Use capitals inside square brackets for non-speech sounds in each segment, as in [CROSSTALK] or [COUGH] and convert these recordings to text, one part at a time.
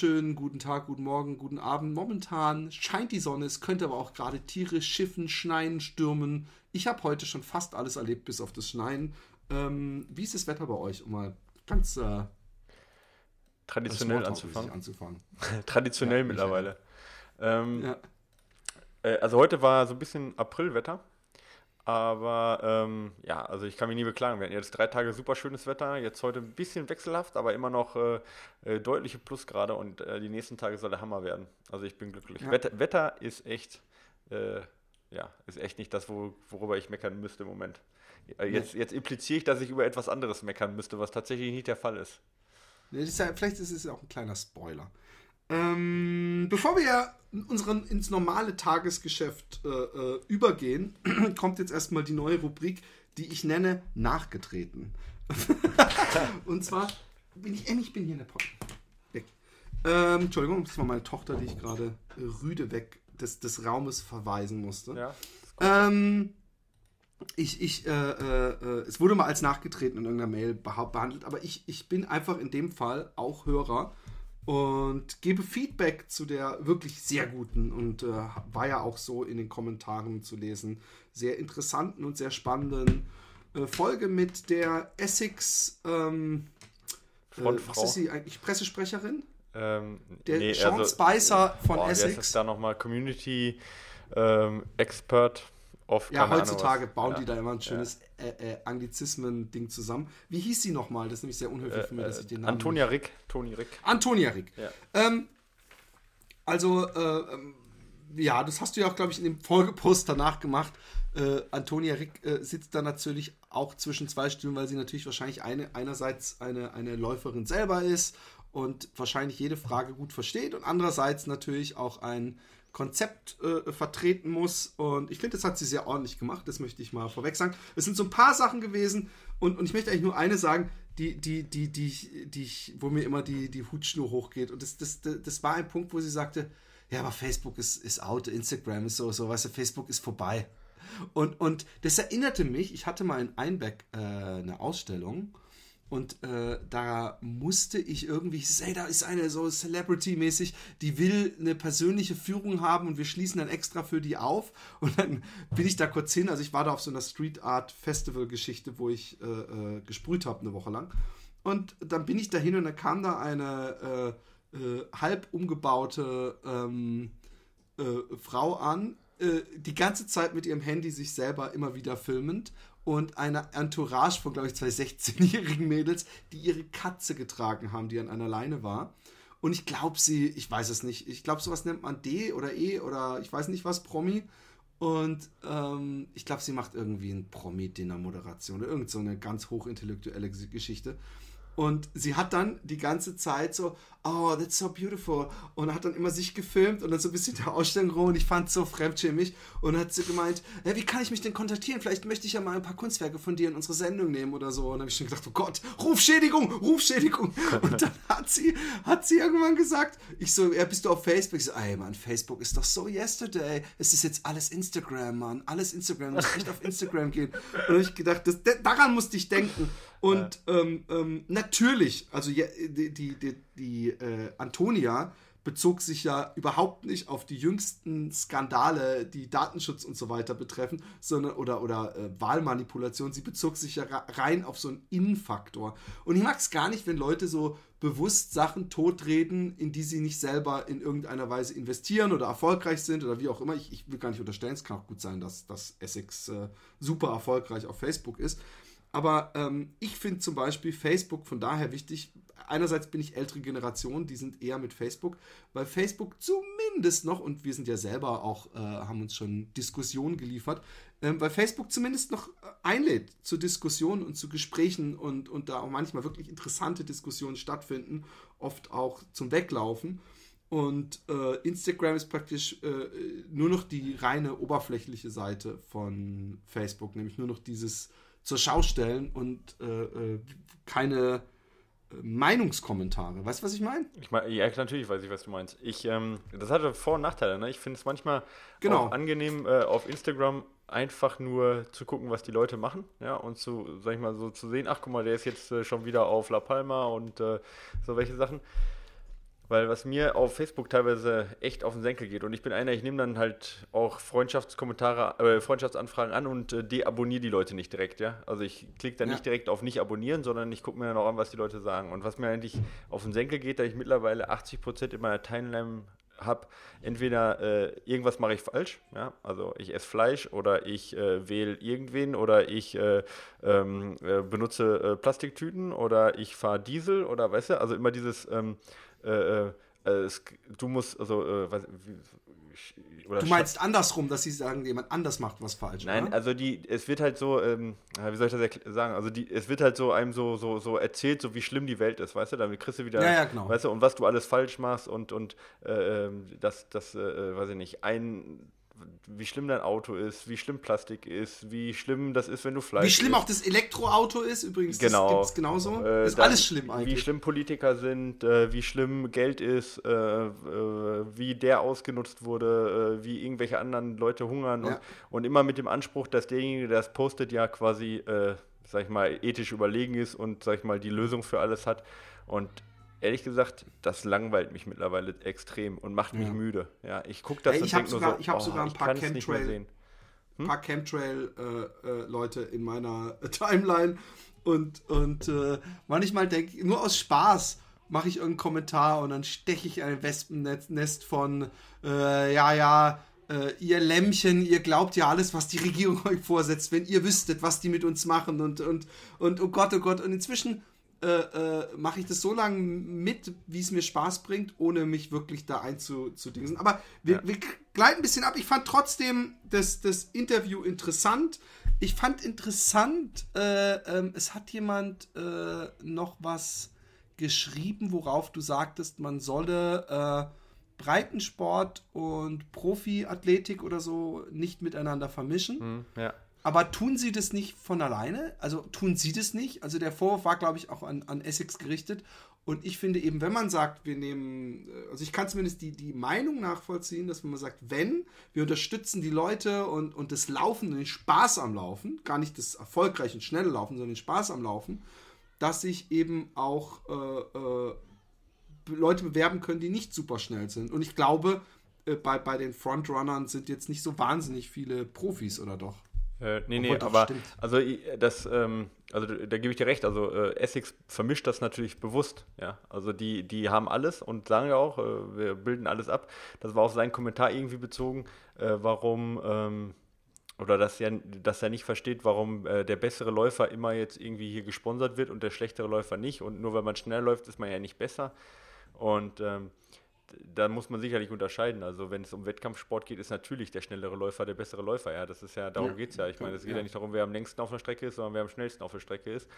Wunderschönen guten Tag, guten Morgen, guten Abend. Momentan scheint die Sonne, es könnte aber auch gerade Tiere schiffen, schneien, stürmen. Ich habe heute schon fast alles erlebt, bis auf das Schneien. Ähm, wie ist das Wetter bei euch, um mal ganz äh, traditionell anzufangen? anzufangen. [LAUGHS] traditionell ja, mittlerweile. Ähm, ja. äh, also heute war so ein bisschen Aprilwetter. Aber ähm, ja, also ich kann mich nie beklagen. Wir hatten jetzt drei Tage super schönes Wetter. Jetzt heute ein bisschen wechselhaft, aber immer noch äh, äh, deutliche Plusgrade und äh, die nächsten Tage soll der Hammer werden. Also ich bin glücklich. Ja. Wetter, Wetter, ist echt, äh, ja, ist echt nicht das, wo, worüber ich meckern müsste im Moment. Äh, jetzt, jetzt impliziere ich, dass ich über etwas anderes meckern müsste, was tatsächlich nicht der Fall ist. vielleicht ist es auch ein kleiner Spoiler. Ähm, bevor wir unseren, ins normale Tagesgeschäft äh, äh, übergehen, [CLEARS THROAT] kommt jetzt erstmal die neue Rubrik, die ich nenne Nachgetreten. [LAUGHS] Und zwar bin ich, ich bin hier in der. Weg. Ähm, Entschuldigung, das war meine Tochter, die ich gerade rüde weg des, des Raumes verweisen musste. Ja, ähm, ich, ich, äh, äh, äh, es wurde mal als nachgetreten in irgendeiner Mail behandelt, aber ich, ich bin einfach in dem Fall auch Hörer und gebe Feedback zu der wirklich sehr guten und äh, war ja auch so in den Kommentaren zu lesen, sehr interessanten und sehr spannenden äh, Folge mit der Essex, ähm, äh, was ist sie eigentlich, Pressesprecherin? Ähm, der nee, Sean also, Spicer von boah, Essex. ist da nochmal Community ähm, Expert Oft, ja, heutzutage Ahnung, bauen ja. die da immer ein schönes ja. äh, äh, Anglizismen-Ding zusammen. Wie hieß sie nochmal? Das ist nämlich sehr unhöflich äh, für mich, dass ich den Namen. Antonia Rick. Toni Rick. Antonia Rick. Ja. Ähm, also, äh, ähm, ja, das hast du ja auch, glaube ich, in dem Folgepost danach gemacht. Äh, Antonia Rick äh, sitzt da natürlich auch zwischen zwei Stühlen, weil sie natürlich wahrscheinlich eine, einerseits eine, eine Läuferin selber ist und wahrscheinlich jede Frage gut versteht und andererseits natürlich auch ein Konzept äh, vertreten muss. Und ich finde, das hat sie sehr ordentlich gemacht. Das möchte ich mal vorweg sagen. Es sind so ein paar Sachen gewesen. Und, und ich möchte eigentlich nur eine sagen, die, die, die, die, die, wo mir immer die, die Hutschnur hochgeht. Und das, das, das war ein Punkt, wo sie sagte, ja, aber Facebook ist, ist out, Instagram ist so, so, weißt du, Facebook ist vorbei. Und, und das erinnerte mich, ich hatte mal in Einbeck äh, eine Ausstellung und äh, da musste ich irgendwie, ich ey, da ist eine so Celebrity-mäßig, die will eine persönliche Führung haben und wir schließen dann extra für die auf. [LAUGHS] Und dann bin ich da kurz hin. Also ich war da auf so einer Street Art Festival-Geschichte, wo ich äh, äh, gesprüht habe eine Woche lang. Und dann bin ich dahin und dann kam da eine äh, äh, halb umgebaute ähm, äh, Frau an, die ganze Zeit mit ihrem Handy sich selber immer wieder filmend und eine Entourage von, glaube ich, zwei 16-jährigen Mädels, die ihre Katze getragen haben, die an einer Leine war. Und ich glaube, sie, ich weiß es nicht, ich glaube, sowas nennt man D oder E oder ich weiß nicht was, Promi. Und ähm, ich glaube, sie macht irgendwie ein Promi-Dinner-Moderation oder irgend so eine ganz hochintellektuelle Geschichte. Und sie hat dann die ganze Zeit so, oh, that's so beautiful. Und hat dann immer sich gefilmt und dann so ein bisschen der Ausstellung rum und ich fand es so fremdschämig. Und hat sie gemeint, hey, wie kann ich mich denn kontaktieren? Vielleicht möchte ich ja mal ein paar Kunstwerke von dir in unsere Sendung nehmen oder so. Und dann habe ich schon gedacht, oh Gott, Rufschädigung, Rufschädigung. [LAUGHS] Und dann hat sie, hat sie irgendwann gesagt, ich so, ja, bist du auf Facebook? Ich so, ey Mann, Facebook ist doch so yesterday. Es ist jetzt alles Instagram, Mann. Alles Instagram. Du musst echt auf Instagram gehen. Und dann habe ich gedacht, das, daran musste ich denken. Und ja. ähm, ähm, natürlich, also die, die, die, die äh, Antonia bezog sich ja überhaupt nicht auf die jüngsten Skandale, die Datenschutz und so weiter betreffen, sondern oder, oder äh, Wahlmanipulation. Sie bezog sich ja rein auf so einen Innenfaktor. Und ich mag es gar nicht, wenn Leute so bewusst Sachen totreden, in die sie nicht selber in irgendeiner Weise investieren oder erfolgreich sind oder wie auch immer. Ich, ich will gar nicht unterstellen, es kann auch gut sein, dass, dass Essex äh, super erfolgreich auf Facebook ist. Aber ähm, ich finde zum Beispiel Facebook von daher wichtig. Einerseits bin ich ältere Generation, die sind eher mit Facebook, weil Facebook zumindest noch, und wir sind ja selber auch, äh, haben uns schon Diskussionen geliefert, ähm, weil Facebook zumindest noch äh, einlädt zu Diskussionen und zu Gesprächen und, und da auch manchmal wirklich interessante Diskussionen stattfinden, oft auch zum Weglaufen. Und äh, Instagram ist praktisch äh, nur noch die reine oberflächliche Seite von Facebook, nämlich nur noch dieses zur Schau stellen und äh, äh keine äh, Meinungskommentare. Weißt du, was ich meine? Ich mein, ja, natürlich weiß ich, was du meinst. Ich, ähm, das hatte Vor- und Nachteile. Ne? Ich finde es manchmal genau. angenehm, äh, auf Instagram einfach nur zu gucken, was die Leute machen, ja, und zu, sag ich mal, so zu sehen, ach guck mal, der ist jetzt äh, schon wieder auf La Palma und äh, so welche Sachen. Weil was mir auf Facebook teilweise echt auf den Senkel geht und ich bin einer, ich nehme dann halt auch Freundschaftskommentare, äh, Freundschaftsanfragen an und äh, deabonniere die Leute nicht direkt, ja. Also ich klicke dann ja. nicht direkt auf nicht abonnieren, sondern ich gucke mir dann auch an, was die Leute sagen. Und was mir eigentlich auf den Senkel geht, da ich mittlerweile 80% in meiner Timeline habe, entweder äh, irgendwas mache ich falsch, ja, also ich esse Fleisch oder ich äh, wähle irgendwen oder ich äh, ähm, äh benutze äh, Plastiktüten oder ich fahre Diesel oder weißt du, also immer dieses ähm, äh, äh, es, du musst, also, äh, was, wie, du meinst andersrum, dass sie sagen, jemand anders macht was falsch. Nein, oder? also die, es wird halt so, ähm, wie soll ich das sagen? Also die, es wird halt so einem so, so, so erzählt, so wie schlimm die Welt ist, weißt du? Damit kriegst du wieder, ja, ja, genau. weißt du, und was du alles falsch machst und und äh, ähm, das, das, äh, weiß ich nicht, ein wie schlimm dein Auto ist, wie schlimm Plastik ist, wie schlimm das ist, wenn du Fleisch Wie schlimm isst. auch das Elektroauto ist, übrigens, genau. das gibt es genauso. Äh, ist alles schlimm eigentlich. Wie schlimm Politiker sind, äh, wie schlimm Geld ist, äh, äh wie der ausgenutzt wurde, äh, wie irgendwelche anderen Leute hungern ja. und, und, immer mit dem Anspruch, dass derjenige, der das postet, ja quasi, äh, sag ich mal, ethisch überlegen ist und, sag ich mal, die Lösung für alles hat. Und ehrlich gesagt, das langweilt mich mittlerweile extrem und macht mich ja. müde. Ja, ich gucke das Ey, ich habe sogar, so, ich hab oh, sogar ein paar Chemtrail, hm? paar Chemtrail-Leute äh, äh, in meiner [LAUGHS] Timeline und, und äh, manchmal denke ich, nur aus Spaß mache ich irgendeinen Kommentar und dann steche ich ein Wespennest von, äh, ja, ja, äh, ihr Lämmchen, ihr glaubt ja alles, was die Regierung [LAUGHS] euch vorsetzt, wenn ihr wüsstet, was die mit uns machen und, und, und oh Gott, oh Gott. Und inzwischen äh, äh, mache ich das so lange mit, wie es mir Spaß bringt, ohne mich wirklich da einzudingsen. Aber wir, ja. wir gleiten ein bisschen ab. Ich fand trotzdem das, das Interview interessant. Ich fand interessant, äh, ähm, es hat jemand äh, noch was geschrieben, worauf du sagtest, man solle äh, Breitensport und Profiathletik oder so nicht miteinander vermischen. Hm, ja. Aber tun sie das nicht von alleine? Also tun sie das nicht? Also der Vorwurf war, glaube ich, auch an, an Essex gerichtet. Und ich finde eben, wenn man sagt, wir nehmen, äh, also ich kann zumindest die, die Meinung nachvollziehen, dass wenn man sagt, wenn, wir unterstützen die Leute und, und das Laufen, den Spaß am Laufen, gar nicht das erfolgreiche und schnelle Laufen, sondern den Spaß am Laufen, dass sich eben auch äh, äh, Leute bewerben können, die nicht super schnell sind. Und ich glaube, äh, bei, bei den Frontrunnern sind jetzt nicht so wahnsinnig viele Profis, oder doch? Äh, nee, nee, aber stimmt. also das, ähm, also da gebe ich dir recht, also äh, Essex vermischt das natürlich bewusst, ja. Also die, die haben alles und sagen ja auch, äh, wir bilden alles ab. Das war auf seinen Kommentar irgendwie bezogen, äh, warum ähm, oder dass er, dass er nicht versteht, warum äh, der bessere Läufer immer jetzt irgendwie hier gesponsert wird und der schlechtere Läufer nicht. Und nur weil man schnell läuft, ist man ja nicht besser. Und ähm, da muss man sicherlich unterscheiden. Also wenn es um Wettkampfsport geht, ist natürlich der schnellere Läufer der bessere Läufer. Ja, das ist ja, darum ja. geht es ja. Ich meine, es geht ja. ja. nicht darum, wer am längsten auf der Strecke ist, sondern wer am schnellsten auf der Strecke ist.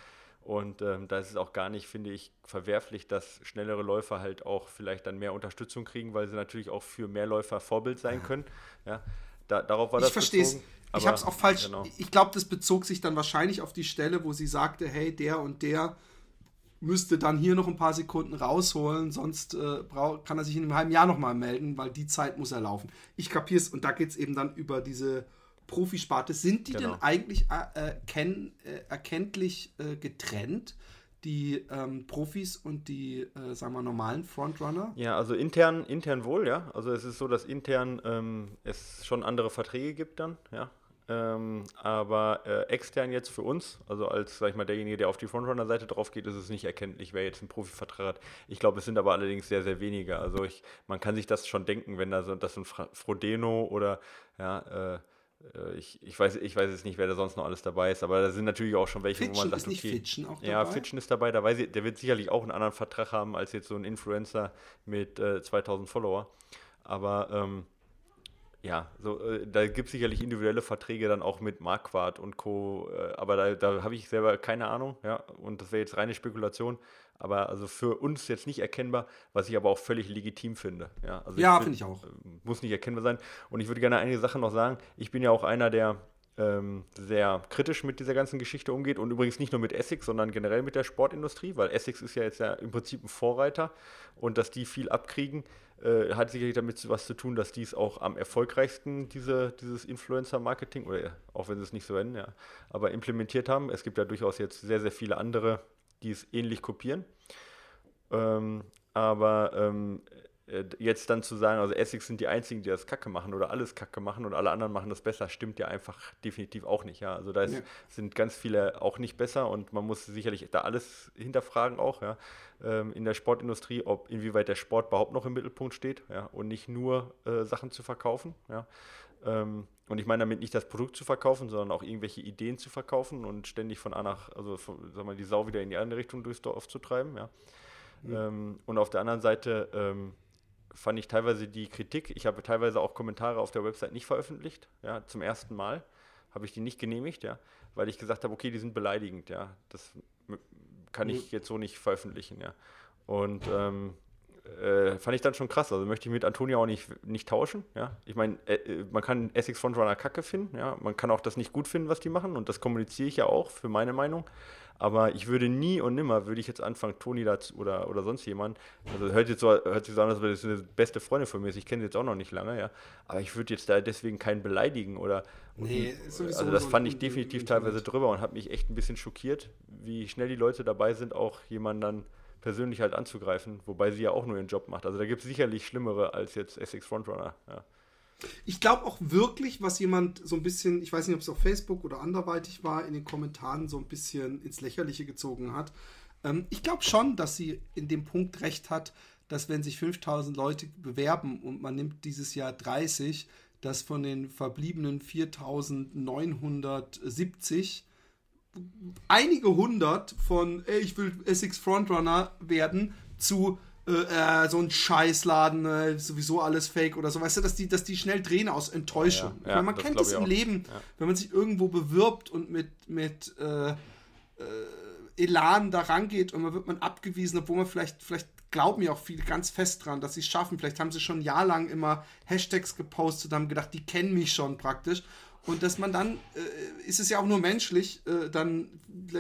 Und ähm, da ist es auch gar nicht, finde ich, verwerflich, dass schnellere Läufer halt auch vielleicht dann mehr Unterstützung kriegen, weil sie natürlich auch für mehr Läufer Vorbild sein können. Ja, da, darauf war das Ich verstehe es. Ich habe es auch falsch. Genau. Ich glaube, das bezog sich dann wahrscheinlich auf die Stelle, wo sie sagte, hey, der und der müsste dann hier noch ein paar Sekunden rausholen, sonst äh, brauch, kann er sich in einem halben Jahr nochmal melden, weil die Zeit muss er laufen. Ich kapiere es und da geht es eben dann über diese Profisparte. Sind die genau. denn eigentlich äh, äh, erkenntlich äh, getrennt? die ähm, Profis und die, äh, sagen wir, normalen Frontrunner? Ja, also intern, intern wohl, ja. Also es ist so, dass intern ähm, es schon andere Verträge gibt dann, ja. Ähm, aber äh, extern jetzt für uns, also als, sag ich mal, derjenige, der auf die Frontrunner-Seite drauf geht, ist es nicht erkenntlich, wer jetzt einen Profivertrag hat. Ich glaube, es sind aber allerdings sehr, sehr wenige. Also ich, man kann sich das schon denken, wenn da so das ein Frodeno oder ja, äh, äh, ich, ich, weiß, ich weiß jetzt nicht, wer da sonst noch alles dabei ist, aber da sind natürlich auch schon welche, Fitchen, wo man sagt, ist okay. Fitchen auch dabei? Ja, Fitchen ist dabei, da weiß ich, der wird sicherlich auch einen anderen Vertrag haben als jetzt so ein Influencer mit äh, 2000 Follower. Aber ähm, ja, so, äh, da gibt es sicherlich individuelle Verträge dann auch mit Marquardt und Co., äh, aber da, da habe ich selber keine Ahnung, ja, und das wäre jetzt reine Spekulation, aber also für uns jetzt nicht erkennbar, was ich aber auch völlig legitim finde. Ja, also ja finde ich auch. Äh, muss nicht erkennbar sein. Und ich würde gerne einige Sachen noch sagen. Ich bin ja auch einer, der ähm, sehr kritisch mit dieser ganzen Geschichte umgeht und übrigens nicht nur mit Essex, sondern generell mit der Sportindustrie, weil Essex ist ja jetzt ja im Prinzip ein Vorreiter und dass die viel abkriegen, äh, hat sicherlich damit was zu tun, dass die es auch am erfolgreichsten diese, dieses Influencer-Marketing, oder auch wenn sie es nicht so nennen, ja, aber implementiert haben. Es gibt ja durchaus jetzt sehr, sehr viele andere, die es ähnlich kopieren. Ähm, aber ähm, äh, jetzt dann zu sagen, also Essex sind die einzigen, die das Kacke machen oder alles Kacke machen und alle anderen machen das besser, stimmt ja einfach definitiv auch nicht. Ja? Also da ist, ja. sind ganz viele auch nicht besser und man muss sicherlich da alles hinterfragen auch, ja, ähm, in der Sportindustrie, ob inwieweit der Sport überhaupt noch im Mittelpunkt steht, ja, und nicht nur äh, Sachen zu verkaufen, ja. Ähm, und ich meine damit nicht das Produkt zu verkaufen, sondern auch irgendwelche Ideen zu verkaufen und ständig von A nach, also von, sag mal, die Sau wieder in die andere Richtung durchs Dorf zu treiben, ja. Mhm. Ähm, und auf der anderen Seite ähm, fand ich teilweise die Kritik, ich habe teilweise auch Kommentare auf der Website nicht veröffentlicht, ja, zum ersten Mal habe ich die nicht genehmigt, ja, weil ich gesagt habe, okay, die sind beleidigend, ja, das kann ich jetzt so nicht veröffentlichen, ja. Und ähm, äh, fand ich dann schon krass. Also möchte ich mit Antonia auch nicht, nicht tauschen. Ja? Ich meine, äh, äh, man kann Essex Frontrunner kacke finden. Ja? Man kann auch das nicht gut finden, was die machen. Und das kommuniziere ich ja auch für meine Meinung. Aber ich würde nie und nimmer, würde ich jetzt anfangen, Toni dazu oder, oder sonst jemand, also hört, jetzt so, hört sich so an, als wäre das eine beste Freundin von mir ist. Ich kenne sie jetzt auch noch nicht lange, ja. Aber ich würde jetzt da deswegen keinen beleidigen oder. Nee, und, also das fand ich definitiv teilweise drüber und hat mich echt ein bisschen schockiert, wie schnell die Leute dabei sind, auch jemanden dann persönlich halt anzugreifen, wobei sie ja auch nur ihren Job macht. Also da gibt es sicherlich schlimmere als jetzt Essex Frontrunner. Ja. Ich glaube auch wirklich, was jemand so ein bisschen, ich weiß nicht, ob es auf Facebook oder anderweitig war, in den Kommentaren so ein bisschen ins Lächerliche gezogen hat. Ähm, ich glaube schon, dass sie in dem Punkt recht hat, dass wenn sich 5000 Leute bewerben und man nimmt dieses Jahr 30, dass von den verbliebenen 4970 einige hundert von, ey, ich will Essex Frontrunner werden, zu äh, äh, so ein Scheißladen, äh, sowieso alles fake oder so, weißt du, dass die, dass die schnell drehen aus Enttäuschung. Ja, ja, Weil man kennt das im Leben, ja. wenn man sich irgendwo bewirbt und mit, mit äh, äh, Elan da rangeht und man wird man abgewiesen, obwohl man vielleicht, vielleicht glauben ja auch viele ganz fest dran, dass sie es schaffen. Vielleicht haben sie schon ein Jahr lang immer Hashtags gepostet und haben gedacht, die kennen mich schon praktisch. Und dass man dann, äh, ist es ja auch nur menschlich, äh, dann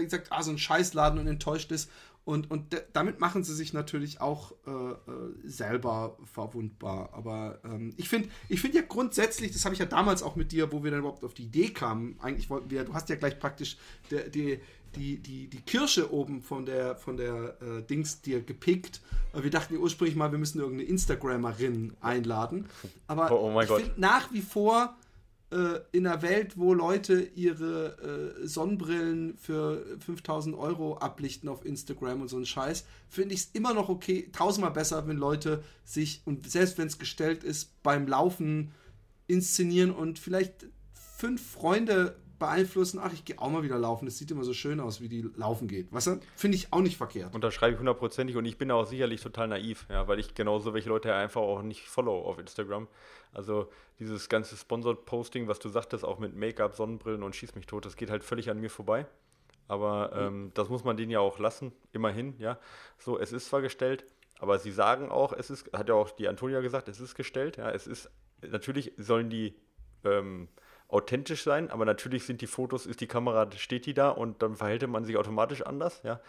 sagt, ah, so ein Scheißladen und enttäuscht ist und, und damit machen sie sich natürlich auch äh, äh, selber verwundbar. Aber ähm, ich finde ich find ja grundsätzlich, das habe ich ja damals auch mit dir, wo wir dann überhaupt auf die Idee kamen, eigentlich wollten wir, du hast ja gleich praktisch der, die, die, die, die Kirsche oben von der, von der äh, Dings dir gepickt. Wir dachten ursprünglich mal, wir müssen irgendeine Instagrammerin einladen. Aber oh, oh ich finde nach wie vor äh, in einer Welt, wo Leute ihre äh, Sonnenbrillen für 5000 Euro ablichten auf Instagram und so ein Scheiß, finde ich es immer noch okay, tausendmal besser, wenn Leute sich, und selbst wenn es gestellt ist, beim Laufen inszenieren und vielleicht fünf Freunde beeinflussen, ach, ich gehe auch mal wieder laufen, das sieht immer so schön aus, wie die laufen geht. Du? Finde ich auch nicht verkehrt. Unterschreibe ich hundertprozentig und ich bin auch sicherlich total naiv, ja, weil ich genauso welche Leute einfach auch nicht follow auf Instagram. Also dieses ganze Sponsored Posting, was du sagtest, auch mit Make-up, Sonnenbrillen und Schieß mich tot, das geht halt völlig an mir vorbei. Aber ähm, das muss man denen ja auch lassen, immerhin, ja. So, es ist zwar gestellt, aber sie sagen auch, es ist, hat ja auch die Antonia gesagt, es ist gestellt, ja, es ist, natürlich sollen die ähm, authentisch sein, aber natürlich sind die Fotos, ist die Kamera, steht die da und dann verhält man sich automatisch anders, ja.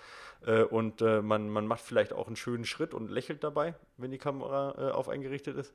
Äh, und äh, man, man macht vielleicht auch einen schönen Schritt und lächelt dabei, wenn die Kamera äh, auf eingerichtet ist.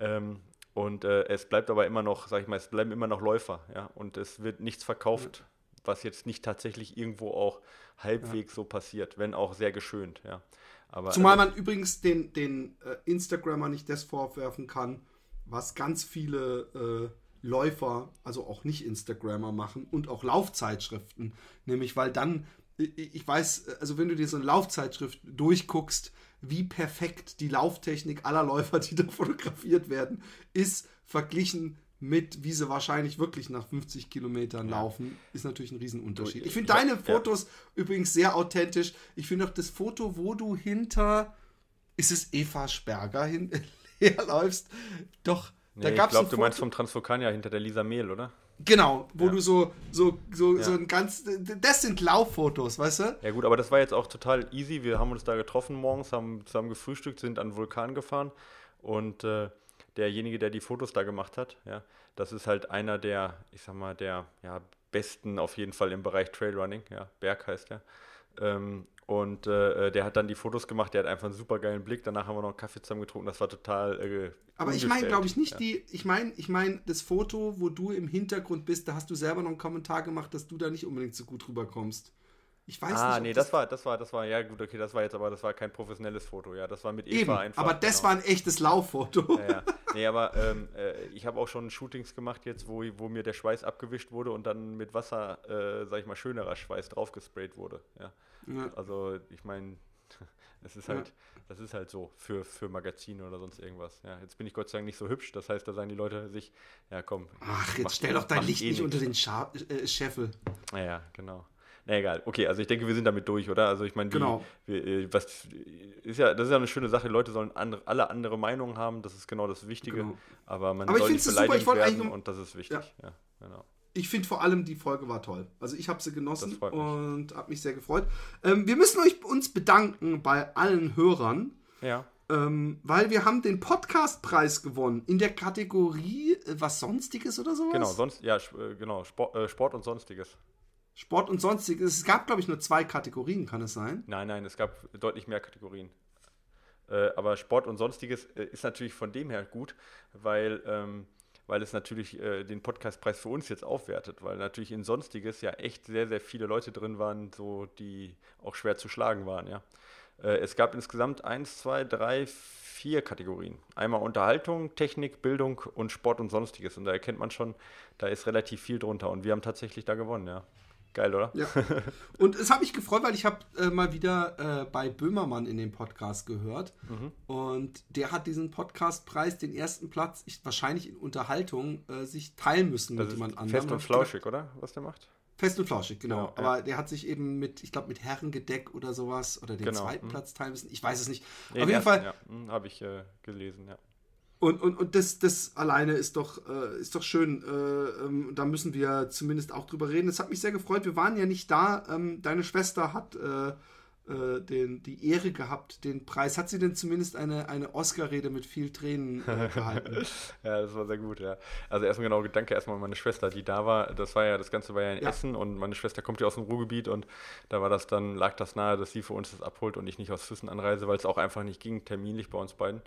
Ähm, und es bleibt aber immer noch, sag ich mal, es bleiben immer noch Läufer, ja. Und es wird nichts verkauft, was jetzt nicht tatsächlich irgendwo auch halbwegs ja. so passiert, wenn auch sehr geschönt, ja. Aber, Zumal man übrigens den, den äh, Instagrammer nicht das vorwerfen kann, was ganz viele äh, Läufer, also auch nicht Instagrammer machen und auch Laufzeitschriften. Nämlich, weil dann, ich weiß, also wenn du dir so eine Laufzeitschrift durchguckst, wie perfekt die Lauftechnik aller Läufer, die da [LAUGHS] fotografiert werden, ist verglichen mit, wie sie wahrscheinlich wirklich nach 50 Kilometern ja. laufen, ist natürlich ein Riesenunterschied. Ich finde deine Fotos ja. übrigens sehr authentisch. Ich finde auch das Foto, wo du hinter, ist es Eva Sperger hin, [LAUGHS] herläufst, doch Nee, da ich glaube, du meinst vom Transvulkanier hinter der Lisa Mehl, oder? Genau, wo ja. du so, so, so, ja. so ein ganz. Das sind Lauffotos, weißt du? Ja, gut, aber das war jetzt auch total easy. Wir haben uns da getroffen morgens, haben zusammen gefrühstückt, sind an den Vulkan gefahren und äh, derjenige, der die Fotos da gemacht hat, ja, das ist halt einer der, ich sag mal, der ja, besten auf jeden Fall im Bereich Trailrunning, ja, Berg heißt der. Ähm, und äh, äh, der hat dann die Fotos gemacht, der hat einfach einen super geilen Blick. Danach haben wir noch einen Kaffee zusammen getrunken, das war total. Äh, Aber ich meine, glaube ich, nicht ja. die. Ich meine, ich meine, das Foto, wo du im Hintergrund bist, da hast du selber noch einen Kommentar gemacht, dass du da nicht unbedingt so gut rüberkommst. Ich weiß ah, nicht. Ah, nee, das, das, war, das war, das war, ja gut, okay, das war jetzt aber, das war kein professionelles Foto, ja, das war mit Eva Eben, einfach. Aber das genau. war ein echtes Lauffoto. Ja, ja. Nee, aber ähm, äh, ich habe auch schon Shootings gemacht jetzt, wo, wo mir der Schweiß abgewischt wurde und dann mit Wasser, äh, sag ich mal, schönerer Schweiß draufgesprayt wurde, ja. ja. Also, ich meine, es [LAUGHS] ist halt, ja. das ist halt so für, für Magazine oder sonst irgendwas. Ja, jetzt bin ich Gott sei Dank nicht so hübsch, das heißt, da sagen die Leute sich, ja komm. Ach, jetzt stell doch dein Licht eh nicht unter den Scha äh, Scheffel. Ja, ja, genau. Na egal, okay, also ich denke, wir sind damit durch, oder? Also ich meine, genau. Äh, was ist ja, das ist ja eine schöne Sache. Leute sollen andere, alle andere Meinungen haben, das ist genau das Wichtige. Genau. Aber man aber soll nicht beleidigt super. werden und das ist wichtig. Ja. ja genau. Ich finde vor allem, die Folge war toll. Also ich habe sie genossen und habe mich sehr gefreut. Ähm, wir müssen euch, uns bedanken bei allen Hörern. Ja. Ähm, weil wir haben den Podcastpreis gewonnen in der Kategorie äh, was Sonstiges oder sowas. Genau, sonst, ja, äh, genau, Sport, äh, Sport und Sonstiges. Sport und sonstiges. Es gab, glaube ich, nur zwei Kategorien, kann es sein? Nein, nein, es gab deutlich mehr Kategorien. Äh, aber Sport und sonstiges äh, ist natürlich von dem her gut, weil, ähm, weil es natürlich äh, den Podcastpreis für uns jetzt aufwertet, weil natürlich in sonstiges ja echt sehr, sehr viele Leute drin waren, so die auch schwer zu schlagen waren, ja. Äh, es gab insgesamt eins, zwei, drei, vier Kategorien. Einmal Unterhaltung, Technik, Bildung und Sport und sonstiges. Und da erkennt man schon, da ist relativ viel drunter. Und wir haben tatsächlich da gewonnen, ja. Geil, oder? Ja. [LAUGHS] Und es hat mich gefreut, weil ich habe äh, mal wieder äh, bei Böhmermann in dem Podcast gehört. Mhm. Und der hat diesen Podcastpreis, den ersten Platz, ich, wahrscheinlich in Unterhaltung, äh, sich teilen müssen das mit jemand anderem. Fest und flauschig, oder? Was der macht? Fest und flauschig, genau. genau Aber ja. der hat sich eben mit, ich glaube, mit Herrengedeck oder sowas oder den genau. zweiten mhm. Platz teilen müssen. Ich weiß es nicht. Nee, Auf jeden ersten, Fall. Ja. Mhm, habe ich äh, gelesen, ja. Und, und, und das, das alleine ist doch, äh, ist doch schön. Äh, ähm, da müssen wir zumindest auch drüber reden. Es hat mich sehr gefreut. Wir waren ja nicht da. Ähm, deine Schwester hat äh, äh den, die Ehre gehabt, den Preis. Hat sie denn zumindest eine, eine Oscar-Rede mit viel Tränen äh, gehalten? [LAUGHS] ja, das war sehr gut, ja. Also erstmal genau, danke erstmal an meine Schwester, die da war. Das war ja, das Ganze war ja in ja. Essen und meine Schwester kommt ja aus dem Ruhrgebiet und da war das dann, lag das nahe, dass sie für uns das abholt und ich nicht aus Füssen anreise, weil es auch einfach nicht ging, terminlich bei uns beiden.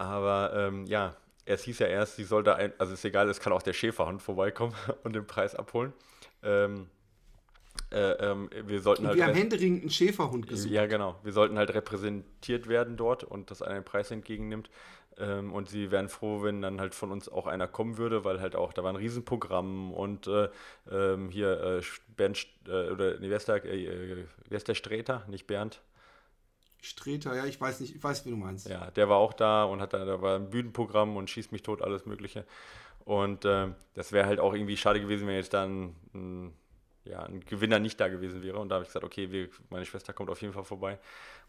Aber ähm, ja, es hieß ja erst, sie soll da, ein, also ist egal, es kann auch der Schäferhund vorbeikommen [LAUGHS] und den Preis abholen. Ähm, äh, ähm, wir sollten halt. Wir haben händeringend einen Schäferhund gesucht. Ja, genau. Wir sollten halt repräsentiert werden dort und dass einer den Preis entgegennimmt. Ähm, und sie wären froh, wenn dann halt von uns auch einer kommen würde, weil halt auch, da war ein Riesenprogramm und äh, ähm, hier äh, Bernd, äh, oder nee, wer ist der, äh, wer ist der Sträter, nicht Bernd? Streter, ja, ich weiß nicht, ich weiß, wie du meinst. Ja, der war auch da und hat da, da war ein Bühnenprogramm und schießt mich tot, alles Mögliche. Und äh, das wäre halt auch irgendwie schade gewesen, wenn jetzt dann ein, ja, ein Gewinner nicht da gewesen wäre. Und da habe ich gesagt, okay, wir, meine Schwester kommt auf jeden Fall vorbei.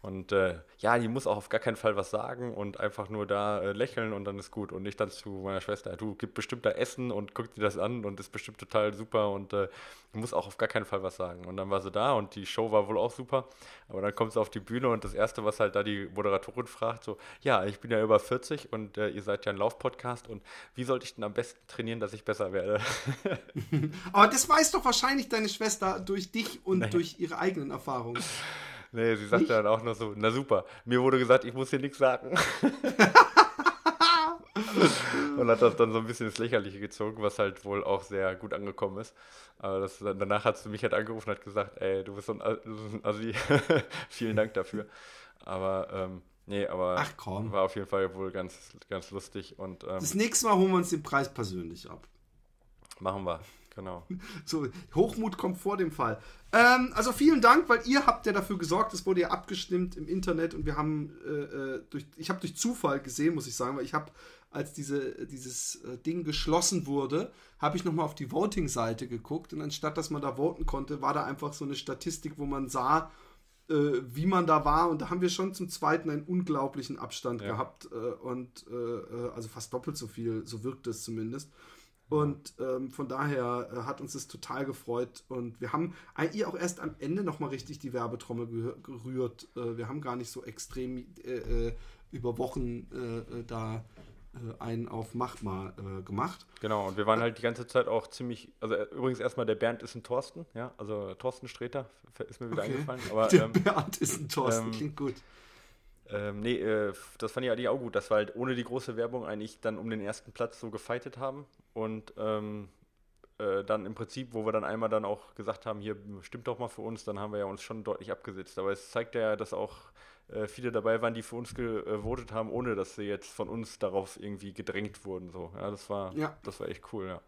Und äh, ja, die muss auch auf gar keinen Fall was sagen und einfach nur da äh, lächeln und dann ist gut. Und nicht dann zu meiner Schwester, du gib bestimmt da Essen und guck dir das an und ist bestimmt total super und äh, muss auch auf gar keinen Fall was sagen. Und dann war sie da und die Show war wohl auch super. Aber dann kommt sie auf die Bühne und das Erste, was halt da die Moderatorin fragt, so, ja, ich bin ja über 40 und äh, ihr seid ja ein Laufpodcast und wie sollte ich denn am besten trainieren, dass ich besser werde? [LAUGHS] [LAUGHS] Aber das weiß doch wahrscheinlich deine Schwester durch dich und naja. durch ihre eigenen Erfahrungen. Nee, sie sagte dann auch noch so, na super, mir wurde gesagt, ich muss hier nichts sagen. [LAUGHS] [LAUGHS] und hat das dann so ein bisschen ins Lächerliche gezogen, was halt wohl auch sehr gut angekommen ist. Aber das, danach hat sie mich halt angerufen und hat gesagt, ey, du bist so ein, ein Assi. [LAUGHS] Vielen Dank dafür. Aber ähm, nee, aber Ach, war auf jeden Fall wohl ganz, ganz lustig. Und, ähm, das nächste Mal holen wir uns den Preis persönlich ab. Machen wir. Genau. [LAUGHS] So, Hochmut kommt vor dem Fall. Ähm, also vielen Dank, weil ihr habt ja dafür gesorgt, es wurde ja abgestimmt im Internet und wir haben äh, äh durch, ich habe durch Zufall gesehen, muss ich sagen, weil ich habe, als diese, dieses äh, Ding geschlossen wurde, habe ich nochmal auf die Voting-Seite geguckt und anstatt dass man da voten konnte, war da einfach so eine Statistik, wo man sah, äh, wie man da war. Und da haben wir schon zum zweiten einen unglaublichen Abstand ja. gehabt. Äh, und also fast doppelt so viel, so wirkt es zumindest. Und ähm, von daher äh, hat uns das total gefreut. Und wir haben eigentlich auch erst am Ende nochmal richtig die Werbetrommel gerührt. Äh, wir haben gar nicht so extrem äh, äh über Wochen äh, da äh, einen auf Mach mal gemacht. Genau, und wir waren halt die ganze Zeit auch ziemlich, also übrigens erstmal der Bernd ist ein Thorsten, ja, also Thorsten Streter ist mir wieder okay. eingefallen. Aber, der ähm, Bernd ist ein Thorsten, ähm, klingt gut. Ähm, nee, äh, das fand ich eigentlich auch gut, dass wir halt ohne die große Werbung eigentlich dann um den ersten Platz so gefeitet haben und ähm, äh, dann im Prinzip, wo wir dann einmal dann auch gesagt haben, hier stimmt doch mal für uns, dann haben wir ja uns schon deutlich abgesetzt. Aber es zeigt ja, dass auch äh, viele dabei waren, die für uns gewotet haben, ohne dass sie jetzt von uns darauf irgendwie gedrängt wurden. So. Ja, das war, ja. das war echt cool, ja.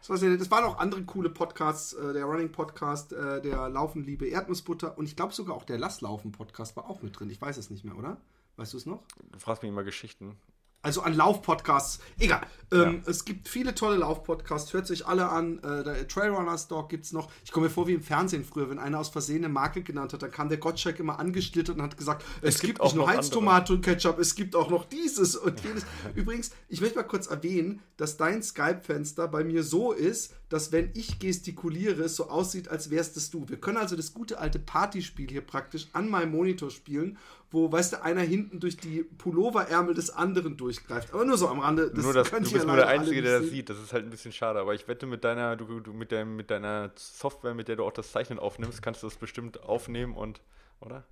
Das, war das waren auch andere coole Podcasts. Äh, der Running Podcast, äh, der Laufen Liebe Erdnussbutter und ich glaube sogar auch der Lass Laufen Podcast war auch mit drin. Ich weiß es nicht mehr, oder? Weißt du es noch? Du fragst mich immer Geschichten. Also an Laufpodcasts. Egal. Ähm, ja. Es gibt viele tolle Laufpodcasts. Hört sich alle an. Äh, der Trailrunners Dog gibt es noch. Ich komme mir vor wie im Fernsehen früher, wenn einer aus Versehen eine Marke genannt hat, dann kam der Gottschalk immer angeschlittert und hat gesagt, es, es gibt, gibt nicht nur Heinz-Tomate und Ketchup, es gibt auch noch dieses und jenes. Übrigens, ich möchte mal kurz erwähnen, dass dein Skype-Fenster bei mir so ist, dass wenn ich gestikuliere, es so aussieht, als wärst es du. Wir können also das gute alte Partyspiel hier praktisch an meinem Monitor spielen wo, weißt du, einer hinten durch die Pulloverärmel des anderen durchgreift. Aber nur so am Rande. Das nur das, du bist nur der Einzige, der das sieht. Das ist halt ein bisschen schade. Aber ich wette, mit deiner, du, du, mit, der, mit deiner Software, mit der du auch das Zeichnen aufnimmst, kannst du das bestimmt aufnehmen und, oder?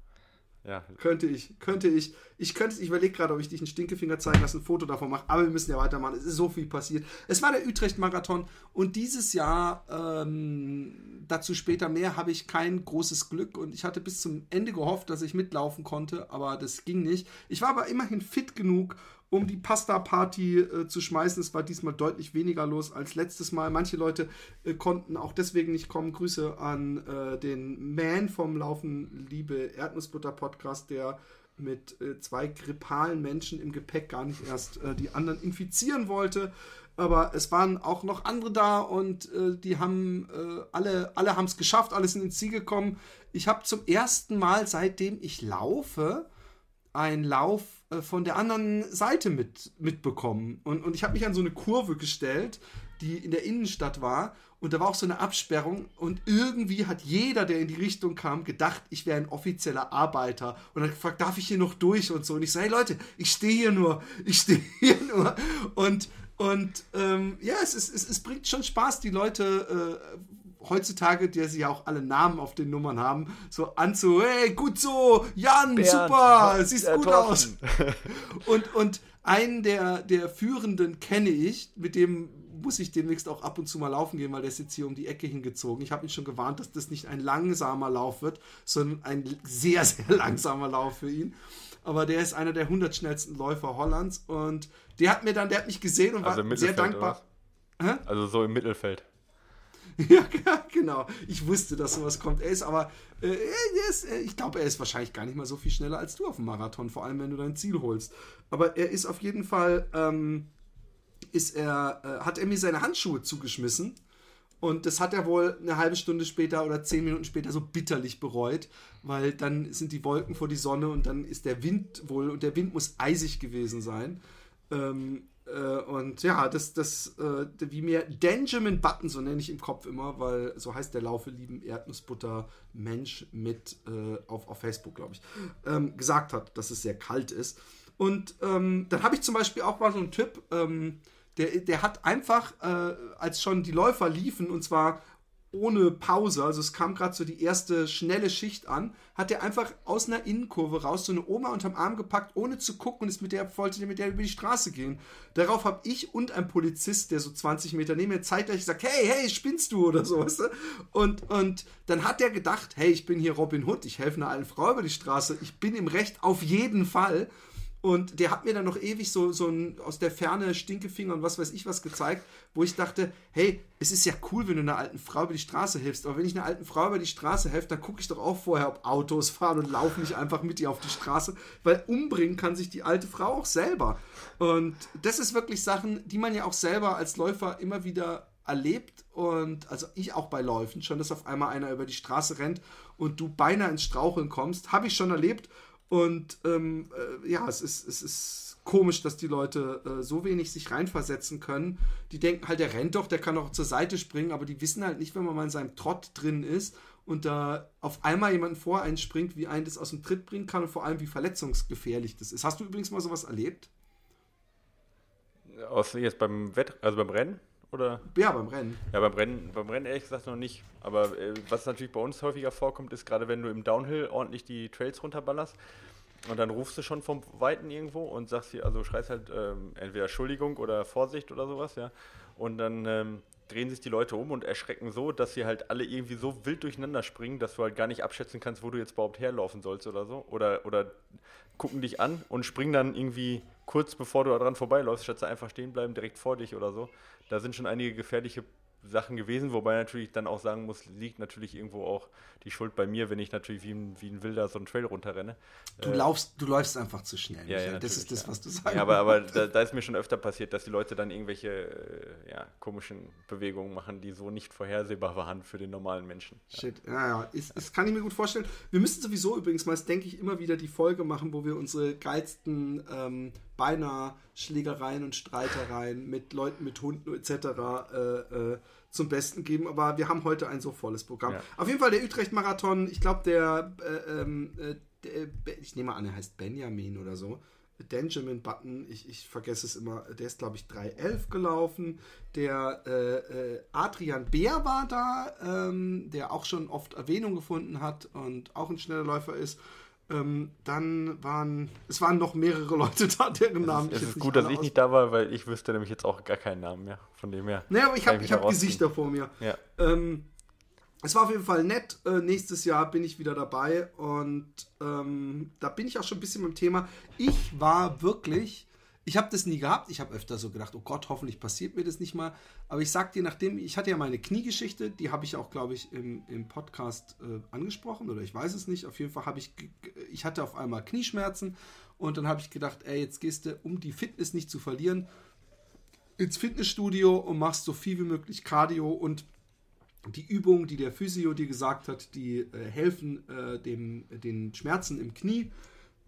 Ja. Könnte ich, könnte ich. Ich könnte, ich überlege gerade, ob ich dich einen Stinkefinger zeigen lasse, ein Foto davon mache, aber wir müssen ja weitermachen. Es ist so viel passiert. Es war der Utrecht-Marathon und dieses Jahr, ähm, dazu später mehr, habe ich kein großes Glück und ich hatte bis zum Ende gehofft, dass ich mitlaufen konnte, aber das ging nicht. Ich war aber immerhin fit genug, um die Pasta-Party äh, zu schmeißen. Es war diesmal deutlich weniger los als letztes Mal. Manche Leute äh, konnten auch deswegen nicht kommen. Grüße an äh, den Man vom Laufen Liebe Erdnussbutter Podcast, der mit äh, zwei grippalen Menschen im Gepäck gar nicht erst äh, die anderen infizieren wollte. Aber es waren auch noch andere da und äh, die haben alle, alle haben es geschafft, alle sind ins Ziel gekommen. Ich habe zum ersten Mal, seitdem ich laufe, einen Lauf äh, von der anderen Seite mit, mitbekommen. Und, und ich habe mich an so eine Kurve gestellt, die in der Innenstadt war. Und da war auch so eine Absperrung. Und irgendwie hat jeder, der in die Richtung kam, gedacht, ich wäre ein offizieller Arbeiter. Und hat gefragt, darf ich hier noch durch und so. Und ich sage, hey Leute, ich stehe hier nur. Ich stehe hier nur. Und, und ähm, ja, es, ist, es, es bringt schon Spaß, die Leute äh, heutzutage, der sie ja auch alle Namen auf den Nummern haben, so anzu, hey, gut so, Jan, Bernd, super, siehst gut aus. [LAUGHS] und, und einen der, der Führenden kenne ich, mit dem muss ich demnächst auch ab und zu mal laufen gehen, weil der ist jetzt hier um die Ecke hingezogen. Ich habe ihn schon gewarnt, dass das nicht ein langsamer Lauf wird, sondern ein sehr, sehr [LAUGHS] langsamer Lauf für ihn. Aber der ist einer der 100 schnellsten Läufer Hollands und der hat mir dann, der hat mich gesehen und also war sehr dankbar. Also so im Mittelfeld. [LAUGHS] ja, genau. Ich wusste, dass sowas kommt. Er ist aber, äh, ist, äh, ich glaube, er ist wahrscheinlich gar nicht mal so viel schneller als du auf dem Marathon, vor allem wenn du dein Ziel holst. Aber er ist auf jeden Fall, ähm, ist er, äh, hat er mir seine Handschuhe zugeschmissen. Und das hat er wohl eine halbe Stunde später oder zehn Minuten später so bitterlich bereut, weil dann sind die Wolken vor die Sonne und dann ist der Wind wohl, und der Wind muss eisig gewesen sein. Ähm, äh, und ja, das, das, äh, wie mir Benjamin Button, so nenne ich im Kopf immer, weil so heißt der Laufe lieben Erdnussbutter Mensch mit äh, auf, auf Facebook, glaube ich, ähm, gesagt hat, dass es sehr kalt ist. Und ähm, dann habe ich zum Beispiel auch mal so einen Tipp, ähm, der, der hat einfach, äh, als schon die Läufer liefen, und zwar ohne Pause, also es kam gerade so die erste schnelle Schicht an, hat er einfach aus einer Innenkurve raus so eine Oma unterm Arm gepackt, ohne zu gucken und ist mit der, wollte mit der über die Straße gehen. Darauf habe ich und ein Polizist, der so 20 Meter neben mir zeitgleich gesagt, hey, hey, spinnst du oder so, weißt du? Und, und dann hat er gedacht, hey, ich bin hier Robin Hood, ich helfe einer alten Frau über die Straße, ich bin im Recht auf jeden Fall. Und der hat mir dann noch ewig so, so ein, aus der Ferne Stinkefinger und was weiß ich was gezeigt, wo ich dachte, hey, es ist ja cool, wenn du einer alten Frau über die Straße hilfst. Aber wenn ich einer alten Frau über die Straße helfe, dann gucke ich doch auch vorher, ob Autos fahren und laufe nicht einfach mit ihr auf die Straße. Weil umbringen kann sich die alte Frau auch selber. Und das ist wirklich Sachen, die man ja auch selber als Läufer immer wieder erlebt und also ich auch bei Läufen schon, dass auf einmal einer über die Straße rennt und du beinahe ins Straucheln kommst. Habe ich schon erlebt und ähm, äh, ja, es ist, es ist komisch, dass die Leute äh, so wenig sich reinversetzen können. Die denken halt, der rennt doch, der kann doch zur Seite springen, aber die wissen halt nicht, wenn man mal in seinem Trott drin ist und da auf einmal jemanden vor einen springt, wie einen das aus dem Tritt bringen kann und vor allem wie verletzungsgefährlich das ist. Hast du übrigens mal sowas erlebt? Aus jetzt beim Wett, also beim Rennen? Oder? Ja, beim Rennen. Ja, beim Rennen, beim Rennen ehrlich gesagt noch nicht. Aber äh, was natürlich bei uns häufiger vorkommt, ist gerade wenn du im Downhill ordentlich die Trails runterballerst und dann rufst du schon vom Weiten irgendwo und sagst hier, also schreist halt ähm, entweder Entschuldigung oder Vorsicht oder sowas, ja. Und dann ähm, drehen sich die Leute um und erschrecken so, dass sie halt alle irgendwie so wild durcheinander springen, dass du halt gar nicht abschätzen kannst, wo du jetzt überhaupt herlaufen sollst oder so. Oder, oder gucken dich an und springen dann irgendwie kurz bevor du daran vorbeiläufst, statt einfach stehen bleiben, direkt vor dich oder so. Da sind schon einige gefährliche Sachen gewesen, wobei natürlich dann auch sagen muss, liegt natürlich irgendwo auch die Schuld bei mir, wenn ich natürlich wie ein, wie ein Wilder so einen Trail runterrenne. Du, äh, laufst, du läufst einfach zu schnell. Ja, ja, das ist das, ja. was du sagst. Ja, aber, aber da, da, ist mir schon öfter passiert, dass die Leute dann irgendwelche äh, ja, komischen Bewegungen machen, die so nicht vorhersehbar waren für den normalen Menschen. Shit, ja, ja, ist, das kann ich mir gut vorstellen. Wir müssen sowieso übrigens mal, denke ich, immer wieder die Folge machen, wo wir unsere geilsten ähm, beinahe Schlägereien und Streitereien mit Leuten mit Hunden etc. Äh, äh, zum Besten geben. Aber wir haben heute ein so volles Programm. Ja. Auf jeden Fall der Utrecht-Marathon, ich glaube, der, äh, ähm, äh, der, ich nehme an, er heißt Benjamin oder so. Benjamin Button, ich, ich vergesse es immer, der ist, glaube ich, 3.11 gelaufen. Der äh, äh, Adrian Bär war da, ähm, der auch schon oft Erwähnung gefunden hat und auch ein schneller Läufer ist. Ähm, dann waren, es waren noch mehrere Leute da, deren Namen ich Es ist gut, dass ich nicht da war, weil ich wüsste nämlich jetzt auch gar keinen Namen mehr, von dem her. Naja, aber ich habe hab Gesichter vor mir. Ja. Ähm, es war auf jeden Fall nett. Äh, nächstes Jahr bin ich wieder dabei und ähm, da bin ich auch schon ein bisschen beim Thema. Ich war wirklich ich habe das nie gehabt. Ich habe öfter so gedacht, oh Gott, hoffentlich passiert mir das nicht mal. Aber ich sag dir, nachdem, ich hatte ja meine Kniegeschichte, die habe ich auch, glaube ich, im, im Podcast äh, angesprochen oder ich weiß es nicht. Auf jeden Fall habe ich, ich hatte auf einmal Knieschmerzen und dann habe ich gedacht, ey, jetzt gehst du, um die Fitness nicht zu verlieren, ins Fitnessstudio und machst so viel wie möglich Cardio und die Übungen, die der Physio dir gesagt hat, die äh, helfen äh, dem, den Schmerzen im Knie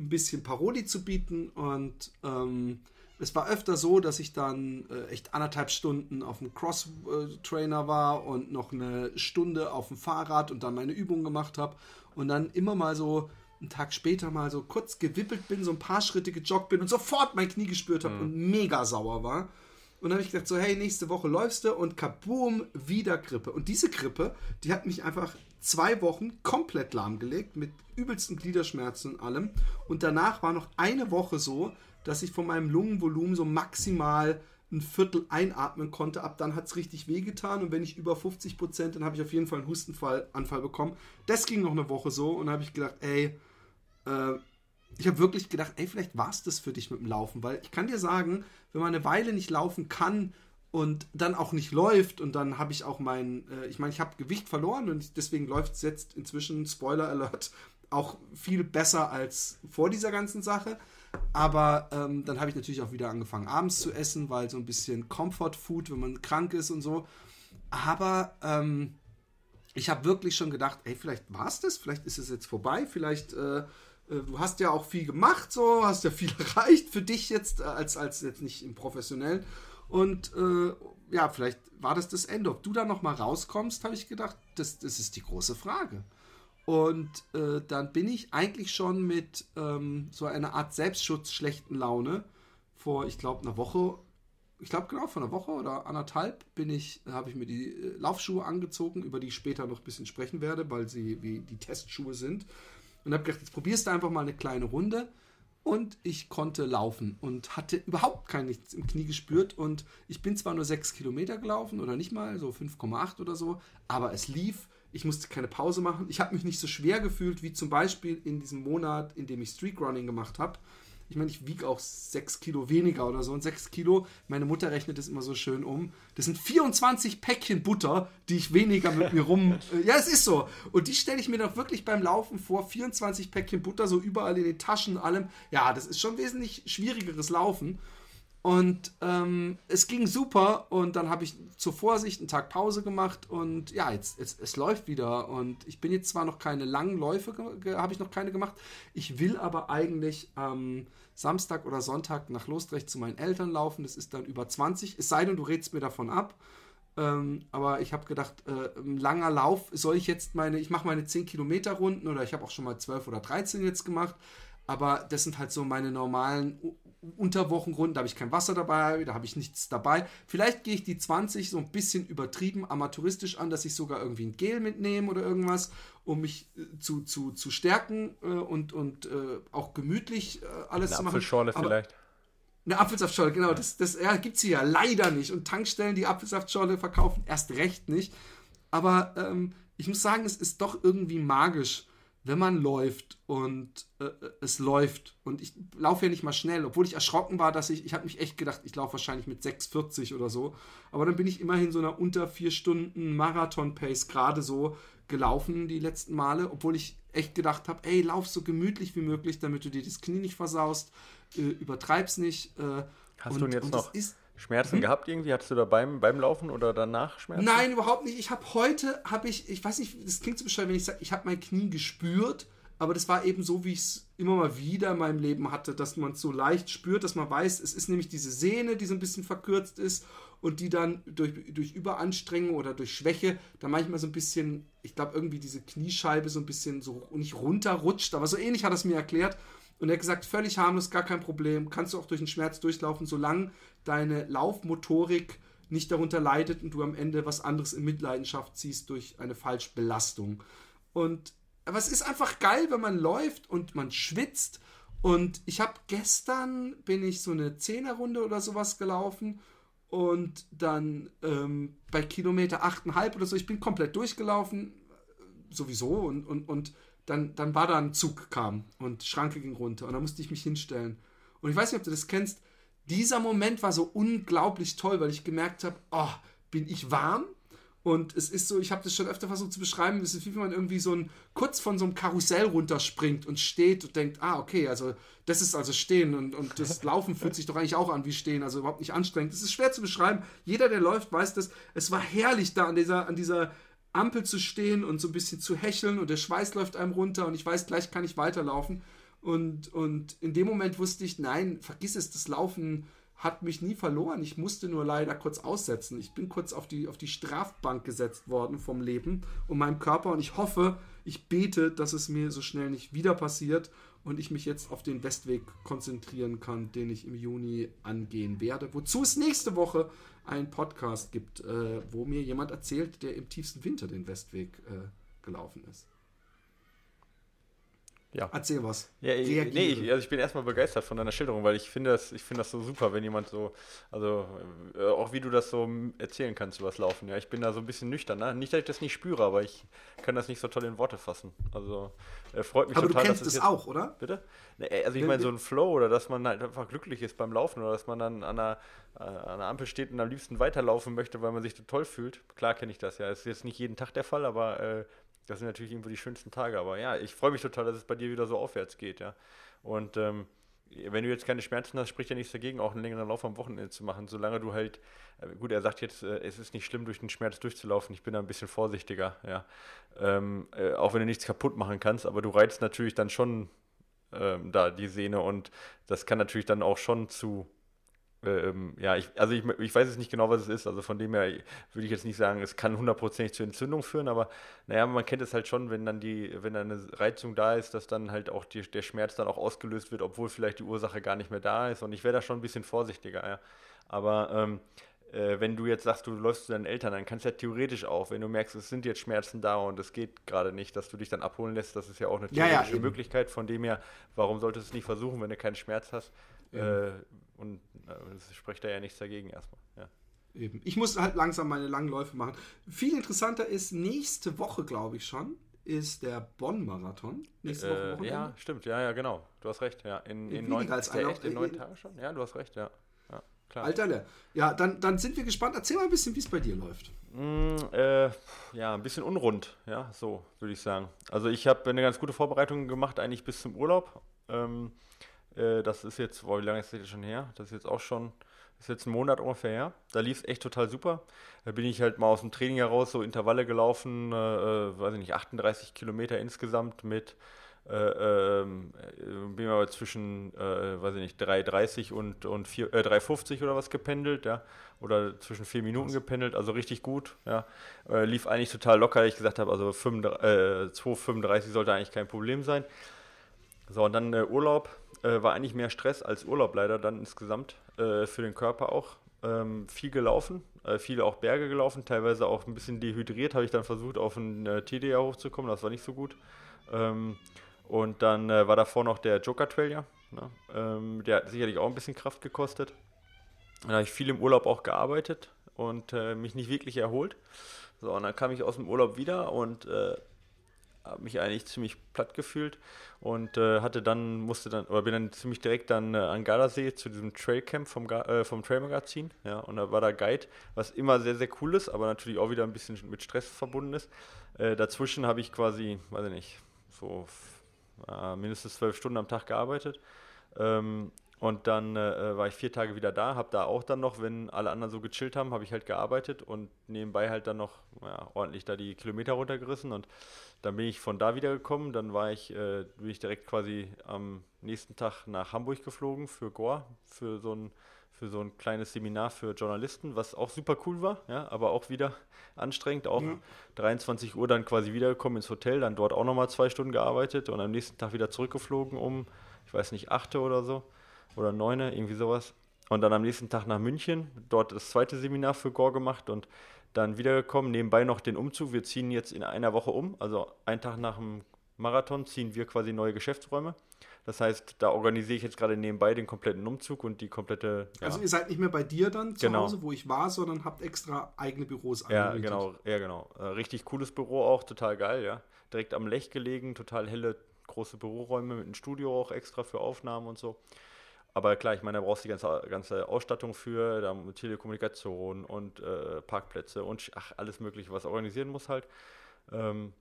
ein bisschen Parodie zu bieten. Und ähm, es war öfter so, dass ich dann äh, echt anderthalb Stunden auf dem Cross-Trainer war und noch eine Stunde auf dem Fahrrad und dann meine Übungen gemacht habe. Und dann immer mal so einen Tag später mal so kurz gewippelt bin, so ein paar Schritte gejoggt bin und sofort mein Knie gespürt habe mhm. und mega sauer war. Und dann habe ich gedacht, so, hey, nächste Woche läufst du und kaboom, wieder Grippe. Und diese Grippe, die hat mich einfach zwei Wochen komplett lahmgelegt mit übelsten Gliederschmerzen und allem. Und danach war noch eine Woche so, dass ich von meinem Lungenvolumen so maximal ein Viertel einatmen konnte. Ab dann hat es richtig wehgetan und wenn ich über 50 Prozent, dann habe ich auf jeden Fall einen Hustenanfall bekommen. Das ging noch eine Woche so und habe ich gedacht, ey, äh, ich habe wirklich gedacht, ey, vielleicht war es das für dich mit dem Laufen, weil ich kann dir sagen, wenn man eine Weile nicht laufen kann und dann auch nicht läuft und dann habe ich auch mein, äh, ich meine, ich habe Gewicht verloren und deswegen läuft es jetzt inzwischen, Spoiler Alert, auch viel besser als vor dieser ganzen Sache. Aber ähm, dann habe ich natürlich auch wieder angefangen, abends zu essen, weil so ein bisschen Comfort Food, wenn man krank ist und so. Aber ähm, ich habe wirklich schon gedacht, ey, vielleicht war es das, vielleicht ist es jetzt vorbei, vielleicht, äh, äh, du hast ja auch viel gemacht, so, hast ja viel [LAUGHS] erreicht für dich jetzt, äh, als, als jetzt nicht im Professionellen. Und äh, ja, vielleicht war das das Ende. Ob du da nochmal rauskommst, habe ich gedacht, das, das ist die große Frage. Und äh, dann bin ich eigentlich schon mit ähm, so einer Art Selbstschutz schlechten Laune vor, ich glaube, einer Woche, ich glaube genau vor einer Woche oder anderthalb bin ich, habe ich mir die äh, Laufschuhe angezogen, über die ich später noch ein bisschen sprechen werde, weil sie wie die Testschuhe sind. Und habe gedacht, jetzt probierst du einfach mal eine kleine Runde und ich konnte laufen und hatte überhaupt kein nichts im Knie gespürt. Und ich bin zwar nur sechs Kilometer gelaufen oder nicht mal, so 5,8 oder so, aber es lief, ich musste keine Pause machen, ich habe mich nicht so schwer gefühlt wie zum Beispiel in diesem Monat, in dem ich Streakrunning gemacht habe, ich meine, ich wiege auch 6 Kilo weniger oder so. Und 6 Kilo, meine Mutter rechnet das immer so schön um. Das sind 24 Päckchen Butter, die ich weniger mit mir rum. [LAUGHS] Ja, es ist so. Und die stelle ich mir doch wirklich beim Laufen vor. 24 Päckchen Butter, so überall in den Taschen, allem. Ja, das ist schon wesentlich schwierigeres Laufen. Und ähm, es ging super und dann habe ich zur Vorsicht einen Tag Pause gemacht und ja, jetzt, jetzt es läuft wieder und ich bin jetzt zwar noch keine langen Läufe, habe ich noch keine gemacht. Ich will aber eigentlich am ähm, Samstag oder Sonntag nach Lostrecht zu meinen Eltern laufen. Das ist dann über 20, es sei denn, du redest mir davon ab. Ähm, aber ich habe gedacht, äh, ein langer Lauf, soll ich jetzt meine, ich mache meine 10 Kilometer Runden oder ich habe auch schon mal 12 oder 13 jetzt gemacht. Aber das sind halt so meine normalen Unterwochenrunden, da habe ich kein Wasser dabei, da habe ich nichts dabei. Vielleicht gehe ich die 20 so ein bisschen übertrieben amateuristisch an, dass ich sogar irgendwie ein Gel mitnehme oder irgendwas, um mich äh, zu, zu, zu stärken äh, und, und äh, auch gemütlich äh, alles eine zu machen. Apfelschorle Aber vielleicht. Eine Apfelsaftschorle, genau. Ja. Das, das ja, gibt es hier ja leider nicht. Und Tankstellen, die Apfelsaftschorle verkaufen, erst recht nicht. Aber ähm, ich muss sagen, es ist doch irgendwie magisch wenn man läuft und äh, äh, es läuft und ich laufe ja nicht mal schnell, obwohl ich erschrocken war, dass ich, ich habe mich echt gedacht, ich laufe wahrscheinlich mit 6,40 oder so, aber dann bin ich immerhin so einer unter vier Stunden Marathon-Pace gerade so gelaufen die letzten Male, obwohl ich echt gedacht habe, ey, lauf so gemütlich wie möglich, damit du dir das Knie nicht versaust, äh, übertreib's nicht. Äh, Hast und, du jetzt noch? Ist, Schmerzen hm? gehabt irgendwie? Hattest du da beim, beim Laufen oder danach Schmerzen? Nein, überhaupt nicht. Ich habe heute, habe ich, ich weiß nicht, das klingt so bescheuert, wenn ich sage, ich habe mein Knie gespürt, aber das war eben so, wie ich es immer mal wieder in meinem Leben hatte, dass man es so leicht spürt, dass man weiß, es ist nämlich diese Sehne, die so ein bisschen verkürzt ist und die dann durch, durch Überanstrengung oder durch Schwäche da manchmal so ein bisschen, ich glaube, irgendwie diese Kniescheibe so ein bisschen so nicht runterrutscht, aber so ähnlich hat er es mir erklärt. Und er hat gesagt, völlig harmlos, gar kein Problem, kannst du auch durch den Schmerz durchlaufen, solange deine Laufmotorik nicht darunter leidet und du am Ende was anderes in Mitleidenschaft ziehst durch eine Falschbelastung. Und aber es ist einfach geil, wenn man läuft und man schwitzt. Und ich habe gestern bin ich so eine Zehnerrunde oder sowas gelaufen und dann ähm, bei Kilometer 8,5 oder so, ich bin komplett durchgelaufen, sowieso und, und, und dann, dann war da ein Zug kam und Schranke ging runter und da musste ich mich hinstellen. Und ich weiß nicht, ob du das kennst, dieser Moment war so unglaublich toll, weil ich gemerkt habe, oh, bin ich warm? Und es ist so, ich habe das schon öfter versucht zu beschreiben, es ist wie wenn man irgendwie so ein, kurz von so einem Karussell runterspringt und steht und denkt, ah, okay, also das ist also Stehen und, und das [LAUGHS] Laufen fühlt sich doch eigentlich auch an wie Stehen, also überhaupt nicht anstrengend. Es ist schwer zu beschreiben. Jeder, der läuft, weiß das. Es war herrlich da an dieser, an dieser Ampel zu stehen und so ein bisschen zu hecheln und der Schweiß läuft einem runter und ich weiß, gleich kann ich weiterlaufen. Und, und in dem Moment wusste ich, nein, vergiss es, das Laufen hat mich nie verloren. Ich musste nur leider kurz aussetzen. Ich bin kurz auf die, auf die Strafbank gesetzt worden vom Leben und meinem Körper und ich hoffe, ich bete, dass es mir so schnell nicht wieder passiert und ich mich jetzt auf den Westweg konzentrieren kann, den ich im Juni angehen werde. Wozu es nächste Woche einen Podcast gibt, äh, wo mir jemand erzählt, der im tiefsten Winter den Westweg äh, gelaufen ist. Ja. Erzähl was. Ja, ich, nee, ich, also ich bin erstmal begeistert von deiner Schilderung, weil ich finde das, ich finde das so super, wenn jemand so, also äh, auch wie du das so erzählen kannst über das Laufen. Ja, ich bin da so ein bisschen nüchtern. Ne? Nicht, dass ich das nicht spüre, aber ich kann das nicht so toll in Worte fassen. Also äh, freut mich aber total. Aber du kennst es auch, oder? Bitte? Nee, also ich meine so ein Flow oder dass man halt einfach glücklich ist beim Laufen oder dass man dann an einer, äh, an einer Ampel steht und am liebsten weiterlaufen möchte, weil man sich so toll fühlt. Klar kenne ich das ja. Es ist jetzt nicht jeden Tag der Fall, aber äh, das sind natürlich irgendwo die schönsten Tage. Aber ja, ich freue mich total, dass es bei dir wieder so aufwärts geht, ja. Und ähm, wenn du jetzt keine Schmerzen hast, spricht ja nichts dagegen, auch einen längeren Lauf am Wochenende zu machen, solange du halt, äh, gut, er sagt jetzt, äh, es ist nicht schlimm, durch den Schmerz durchzulaufen, ich bin da ein bisschen vorsichtiger, ja. Ähm, äh, auch wenn du nichts kaputt machen kannst, aber du reizt natürlich dann schon ähm, da die Sehne und das kann natürlich dann auch schon zu ähm, ja, ich, also ich, ich weiß jetzt nicht genau, was es ist. Also von dem her würde ich jetzt nicht sagen, es kann hundertprozentig zur Entzündung führen, aber naja, man kennt es halt schon, wenn dann die, wenn dann eine Reizung da ist, dass dann halt auch die, der Schmerz dann auch ausgelöst wird, obwohl vielleicht die Ursache gar nicht mehr da ist. Und ich wäre da schon ein bisschen vorsichtiger, ja. Aber ähm, äh, wenn du jetzt sagst, du läufst zu deinen Eltern, dann kannst du ja theoretisch auch, wenn du merkst, es sind jetzt Schmerzen da und es geht gerade nicht, dass du dich dann abholen lässt, das ist ja auch eine theoretische ja, ja, Möglichkeit. Von dem her, warum solltest du es nicht versuchen, wenn du keinen Schmerz hast? Äh, und äh, es spricht da ja nichts dagegen erstmal. Ja. Eben. Ich muss halt langsam meine langen Läufe machen. Viel interessanter ist, nächste Woche, glaube ich schon, ist der Bonn-Marathon. Nächste Woche Wochenende. Ja, stimmt. Ja, ja, genau. Du hast recht. Ja, in, in neun, als ein, echt in neun Tagen schon? Ja, du hast recht, ja. ja klar. Alter, ja, dann, dann sind wir gespannt. Erzähl mal ein bisschen, wie es bei dir läuft. Mm, äh, ja, ein bisschen unrund, ja, so würde ich sagen. Also ich habe eine ganz gute Vorbereitung gemacht, eigentlich bis zum Urlaub. Ähm, äh, das ist jetzt, boah, wie lange ist das schon her? Das ist jetzt auch schon ist jetzt ein Monat ungefähr her. Da lief es echt total super. Da bin ich halt mal aus dem Training heraus so Intervalle gelaufen, äh, äh weiß ich nicht, 38 Kilometer insgesamt mit äh, ähm, äh, bin aber zwischen, äh, weiß ich nicht, 3,30 und, und 4, äh, 3,50 oder was gependelt, ja. Oder zwischen 4 Minuten gependelt, also richtig gut, ja. Äh, lief eigentlich total locker, ich gesagt habe, also 2,35 äh, sollte eigentlich kein Problem sein. So, und dann Urlaub, war eigentlich mehr Stress als Urlaub leider dann insgesamt für den Körper auch. Ähm, viel gelaufen, äh, viele auch Berge gelaufen, teilweise auch ein bisschen dehydriert, habe ich dann versucht, auf einen äh, TDA hochzukommen, das war nicht so gut. Ähm, und dann äh, war davor noch der Joker Trail. Ne? Ähm, der hat sicherlich auch ein bisschen Kraft gekostet. Dann habe ich viel im Urlaub auch gearbeitet und äh, mich nicht wirklich erholt. So, und dann kam ich aus dem Urlaub wieder und äh, habe mich eigentlich ziemlich platt gefühlt und äh, hatte dann, musste dann, oder bin dann ziemlich direkt dann äh, an Gardasee zu diesem Trailcamp vom, äh, vom Trailmagazin, ja, und da war da Guide, was immer sehr, sehr cool ist, aber natürlich auch wieder ein bisschen mit Stress verbunden ist. Äh, dazwischen habe ich quasi, weiß ich nicht, so äh, mindestens zwölf Stunden am Tag gearbeitet. Ähm, und dann äh, war ich vier Tage wieder da, habe da auch dann noch, wenn alle anderen so gechillt haben, habe ich halt gearbeitet und nebenbei halt dann noch ja, ordentlich da die Kilometer runtergerissen und dann bin ich von da wieder gekommen. Dann war ich, äh, bin ich direkt quasi am nächsten Tag nach Hamburg geflogen für Gore, für so ein für so ein kleines Seminar für Journalisten, was auch super cool war, ja, aber auch wieder [LAUGHS] anstrengend. Auch ja. 23 Uhr dann quasi wiedergekommen ins Hotel, dann dort auch nochmal zwei Stunden gearbeitet und am nächsten Tag wieder zurückgeflogen um, ich weiß nicht, 8 oder so oder 9, irgendwie sowas. Und dann am nächsten Tag nach München, dort das zweite Seminar für Gore gemacht und dann wiedergekommen, nebenbei noch den Umzug. Wir ziehen jetzt in einer Woche um, also einen Tag nach dem Marathon ziehen wir quasi neue Geschäftsräume. Das heißt, da organisiere ich jetzt gerade nebenbei den kompletten Umzug und die komplette. Ja. Also ihr seid nicht mehr bei dir dann zu genau. Hause, wo ich war, sondern habt extra eigene Büros Ja, genau, ja, genau. Äh, richtig cooles Büro auch, total geil, ja. Direkt am Lech gelegen, total helle, große Büroräume mit einem Studio auch extra für Aufnahmen und so. Aber klar, ich meine, da brauchst du die ganze, ganze Ausstattung für, da Telekommunikation und äh, Parkplätze und ach, alles Mögliche, was organisieren muss halt. Ähm,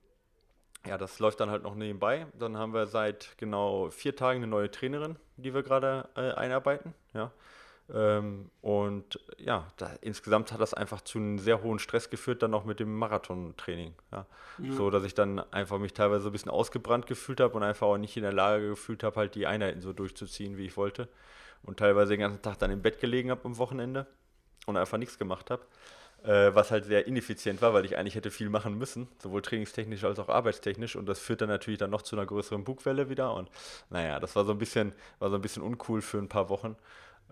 ja, das läuft dann halt noch nebenbei. Dann haben wir seit genau vier Tagen eine neue Trainerin, die wir gerade äh, einarbeiten. Ja. Ähm, und ja, da, insgesamt hat das einfach zu einem sehr hohen Stress geführt, dann auch mit dem Marathontraining. Ja. Mhm. So, dass ich dann einfach mich teilweise ein bisschen ausgebrannt gefühlt habe und einfach auch nicht in der Lage gefühlt habe, halt die Einheiten so durchzuziehen, wie ich wollte. Und teilweise den ganzen Tag dann im Bett gelegen habe am Wochenende und einfach nichts gemacht habe äh, was halt sehr ineffizient war, weil ich eigentlich hätte viel machen müssen, sowohl trainingstechnisch als auch arbeitstechnisch und das führt dann natürlich dann noch zu einer größeren Bugwelle wieder und naja, das war so ein bisschen, war so ein bisschen uncool für ein paar Wochen,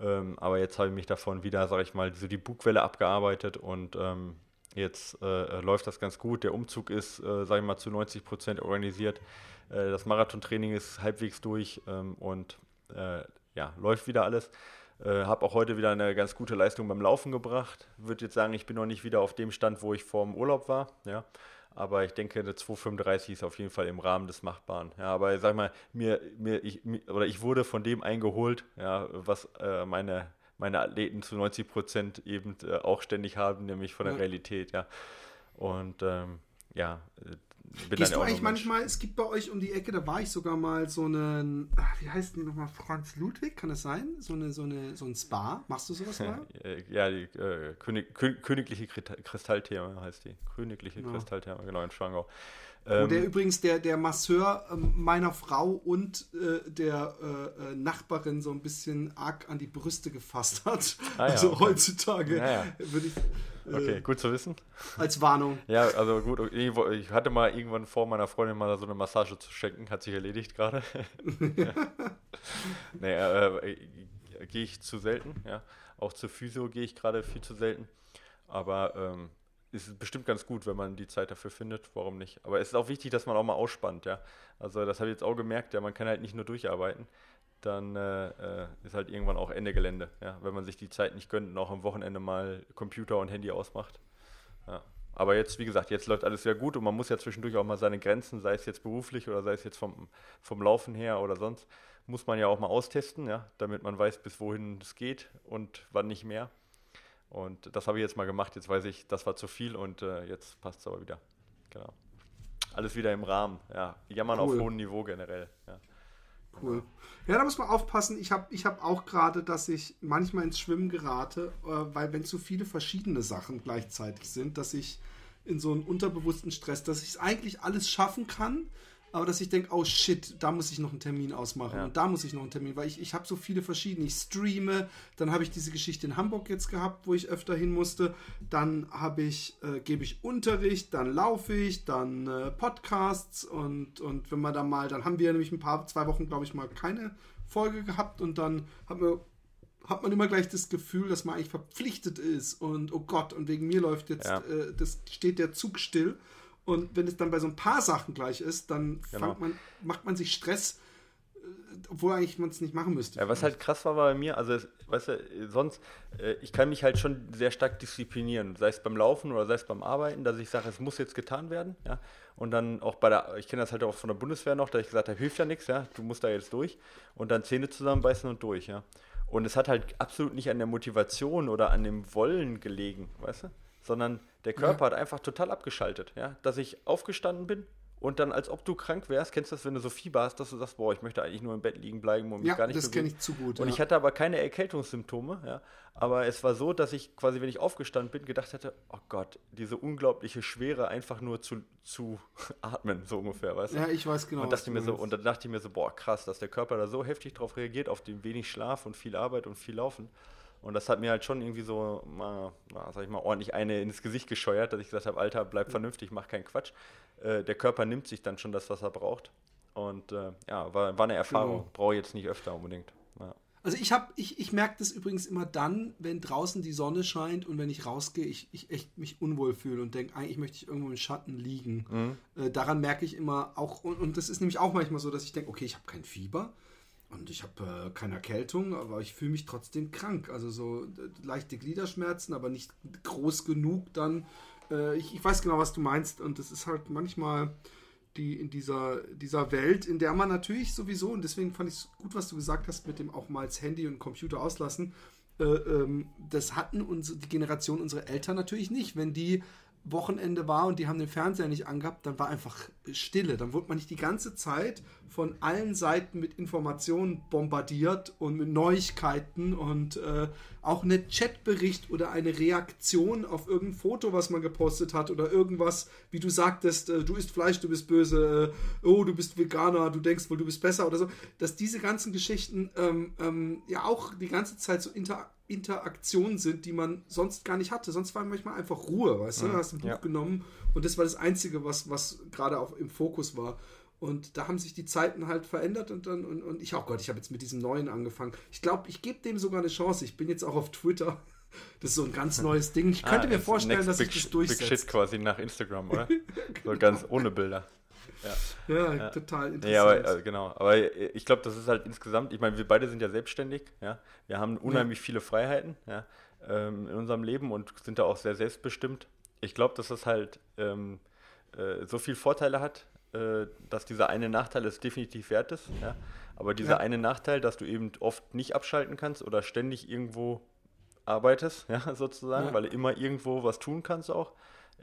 ähm, aber jetzt habe ich mich davon wieder, sage ich mal, so die Bugwelle abgearbeitet und ähm, jetzt äh, läuft das ganz gut, der Umzug ist, äh, sage ich mal, zu 90 Prozent organisiert, äh, das Marathontraining ist halbwegs durch ähm, und äh, ja, läuft wieder alles. Äh, habe auch heute wieder eine ganz gute Leistung beim Laufen gebracht. Würde jetzt sagen, ich bin noch nicht wieder auf dem Stand, wo ich vor dem Urlaub war. Ja. Aber ich denke, eine 2,35 ist auf jeden Fall im Rahmen des Machbaren. Ja, aber sag mal, mir, mir, ich, oder ich wurde von dem eingeholt, ja, was äh, meine, meine Athleten zu 90 Prozent eben äh, auch ständig haben, nämlich von der ja. Realität. Ja. Und ähm, ja, Gehst du eigentlich manchmal, es gibt bei euch um die Ecke, da war ich sogar mal so einen, ach, wie heißt denn nochmal, Franz Ludwig, kann das sein? So, eine, so, eine, so ein Spa, machst du sowas mal? [LAUGHS] ja, die äh, König, königliche Kristalltherme heißt die, königliche ja. Kristalltherme, genau, in Schwangau. Ähm, Wo der übrigens der, der Masseur äh, meiner Frau und äh, der äh, äh, Nachbarin so ein bisschen arg an die Brüste gefasst hat. Ah, ja, also okay. heutzutage ja, würde ich Okay, gut zu wissen. Als Warnung. [LAUGHS] Ja, also gut, ich hatte mal irgendwann vor, meiner Freundin mal so eine Massage zu schenken, hat sich erledigt gerade. [LAUGHS] Nee, äh, äh, gehe ich zu selten, ja. Auch zur Physio gehe ich gerade viel zu selten. Aber ähm, ist bestimmt ganz gut, wenn man die Zeit dafür findet, warum nicht. Aber es ist auch wichtig, dass man auch mal ausspannt, ja. Also das habe ich jetzt auch gemerkt, ja, man kann halt nicht nur durcharbeiten dann äh, äh, ist halt irgendwann auch Ende Gelände, ja, wenn man sich die Zeit nicht gönnt und auch am Wochenende mal Computer und Handy ausmacht. Ja. Aber jetzt, wie gesagt, jetzt läuft alles sehr gut und man muss ja zwischendurch auch mal seine Grenzen, sei es jetzt beruflich oder sei es jetzt vom, vom Laufen her oder sonst, muss man ja auch mal austesten, ja, damit man weiß, bis wohin es geht und wann nicht mehr. Und das habe ich jetzt mal gemacht. Jetzt weiß ich, das war zu viel und äh, jetzt passt es aber wieder. Genau. Alles wieder im Rahmen, ja. Jammern cool. auf hohem Niveau generell, ja. Cool. Ja, da muss man aufpassen. Ich habe ich hab auch gerade, dass ich manchmal ins Schwimmen gerate, äh, weil wenn zu viele verschiedene Sachen gleichzeitig sind, dass ich in so einen unterbewussten Stress, dass ich es eigentlich alles schaffen kann, aber dass ich denke, oh shit, da muss ich noch einen Termin ausmachen ja. und da muss ich noch einen Termin, weil ich, ich habe so viele verschiedene. Ich streame, dann habe ich diese Geschichte in Hamburg jetzt gehabt, wo ich öfter hin musste. Dann habe ich, äh, gebe ich Unterricht, dann laufe ich, dann äh, Podcasts und, und wenn man da mal, dann haben wir nämlich ein paar, zwei Wochen, glaube ich, mal keine Folge gehabt und dann haben wir hat man immer gleich das Gefühl, dass man eigentlich verpflichtet ist und oh Gott, und wegen mir läuft jetzt, ja. äh, das steht der Zug still. Und wenn es dann bei so ein paar Sachen gleich ist, dann genau. man, macht man sich Stress, äh, obwohl eigentlich man es nicht machen müsste. Ja, was halt krass war bei mir, also weißt du, sonst, äh, ich kann mich halt schon sehr stark disziplinieren, sei es beim Laufen oder sei es beim Arbeiten, dass ich sage, es muss jetzt getan werden, ja. Und dann auch bei der, ich kenne das halt auch von der Bundeswehr noch, da ich gesagt habe, hilft ja nichts, ja, du musst da jetzt durch und dann Zähne zusammenbeißen und durch, ja. Und es hat halt absolut nicht an der Motivation oder an dem Wollen gelegen, weißt du? Sondern der Körper ja. hat einfach total abgeschaltet, ja. Dass ich aufgestanden bin, und dann, als ob du krank wärst, kennst du das, wenn du so Fieber hast, dass du sagst, boah, ich möchte eigentlich nur im Bett liegen bleiben und mich ja, gar nicht das kenne ich zu gut. Und ja. ich hatte aber keine Erkältungssymptome, ja. Aber es war so, dass ich quasi, wenn ich aufgestanden bin, gedacht hätte, oh Gott, diese unglaubliche Schwere einfach nur zu, zu [LAUGHS] atmen, so ungefähr, weißt du? Ja, ich weiß genau. Und, dachte mir so, und dann dachte ich mir so, boah, krass, dass der Körper da so heftig drauf reagiert, auf den wenig Schlaf und viel Arbeit und viel Laufen. Und das hat mir halt schon irgendwie so, mal, sag ich mal, ordentlich eine ins Gesicht gescheuert, dass ich gesagt habe, Alter, bleib vernünftig, mach keinen Quatsch. Äh, der Körper nimmt sich dann schon das, was er braucht. Und äh, ja, war, war eine Erfahrung. Genau. Brauche jetzt nicht öfter unbedingt. Ja. Also ich habe, ich, ich merke das übrigens immer dann, wenn draußen die Sonne scheint und wenn ich rausgehe, ich, ich echt mich unwohl fühle und denke, eigentlich möchte ich irgendwo im Schatten liegen. Mhm. Äh, daran merke ich immer auch, und, und das ist nämlich auch manchmal so, dass ich denke, okay, ich habe kein Fieber und ich habe äh, keine Erkältung, aber ich fühle mich trotzdem krank. Also so leichte Gliederschmerzen, aber nicht groß genug dann. Äh, ich, ich, weiß genau, was du meinst. Und das ist halt manchmal die in dieser, dieser Welt, in der man natürlich sowieso, und deswegen fand ich es gut, was du gesagt hast, mit dem auch mal das Handy und Computer auslassen. Äh, ähm, das hatten unsere, die Generation unserer Eltern natürlich nicht. Wenn die Wochenende war und die haben den Fernseher nicht angehabt, dann war einfach Stille. Dann wurde man nicht die ganze Zeit von allen Seiten mit Informationen bombardiert und mit Neuigkeiten und äh, auch eine Chatbericht oder eine Reaktion auf irgendein Foto, was man gepostet hat oder irgendwas, wie du sagtest, äh, du isst Fleisch, du bist böse, äh, oh, du bist Veganer, du denkst wohl, du bist besser oder so, dass diese ganzen Geschichten ähm, ähm, ja auch die ganze Zeit so inter Interaktionen sind, die man sonst gar nicht hatte. Sonst war manchmal einfach Ruhe, weißt du? Du hast ein Buch ja. genommen und das war das Einzige, was, was gerade auch im Fokus war. Und da haben sich die Zeiten halt verändert und dann, und, und ich, oh Gott, ich habe jetzt mit diesem neuen angefangen. Ich glaube, ich gebe dem sogar eine Chance. Ich bin jetzt auch auf Twitter. Das ist so ein ganz neues Ding. Ich könnte ah, mir vorstellen, dass ich das durchsetze. Big Shit quasi nach Instagram, oder? [LAUGHS] genau. So ganz ohne Bilder. Ja, ja, ja. total interessant. Ja, aber, äh, genau. Aber ich glaube, das ist halt insgesamt, ich meine, wir beide sind ja selbstständig, ja. Wir haben unheimlich ja. viele Freiheiten, ja, ähm, in unserem Leben und sind da auch sehr selbstbestimmt. Ich glaube, dass das halt ähm, äh, so viele Vorteile hat, äh, dass dieser eine Nachteil es definitiv wert ist. Ja? Aber dieser ja. eine Nachteil, dass du eben oft nicht abschalten kannst oder ständig irgendwo arbeitest, [LAUGHS] ja, sozusagen, ja. weil du immer irgendwo was tun kannst auch,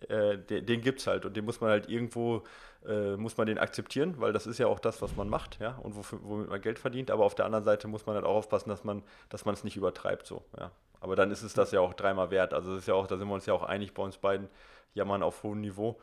äh, den, den gibt es halt und den muss man halt irgendwo, äh, muss man den akzeptieren, weil das ist ja auch das, was man macht, ja, und wofür, womit man Geld verdient, aber auf der anderen Seite muss man halt auch aufpassen, dass man dass man es nicht übertreibt, so, ja. Aber dann ist es das ja auch dreimal wert, also das ist ja auch, da sind wir uns ja auch einig bei uns beiden, jammern auf hohem Niveau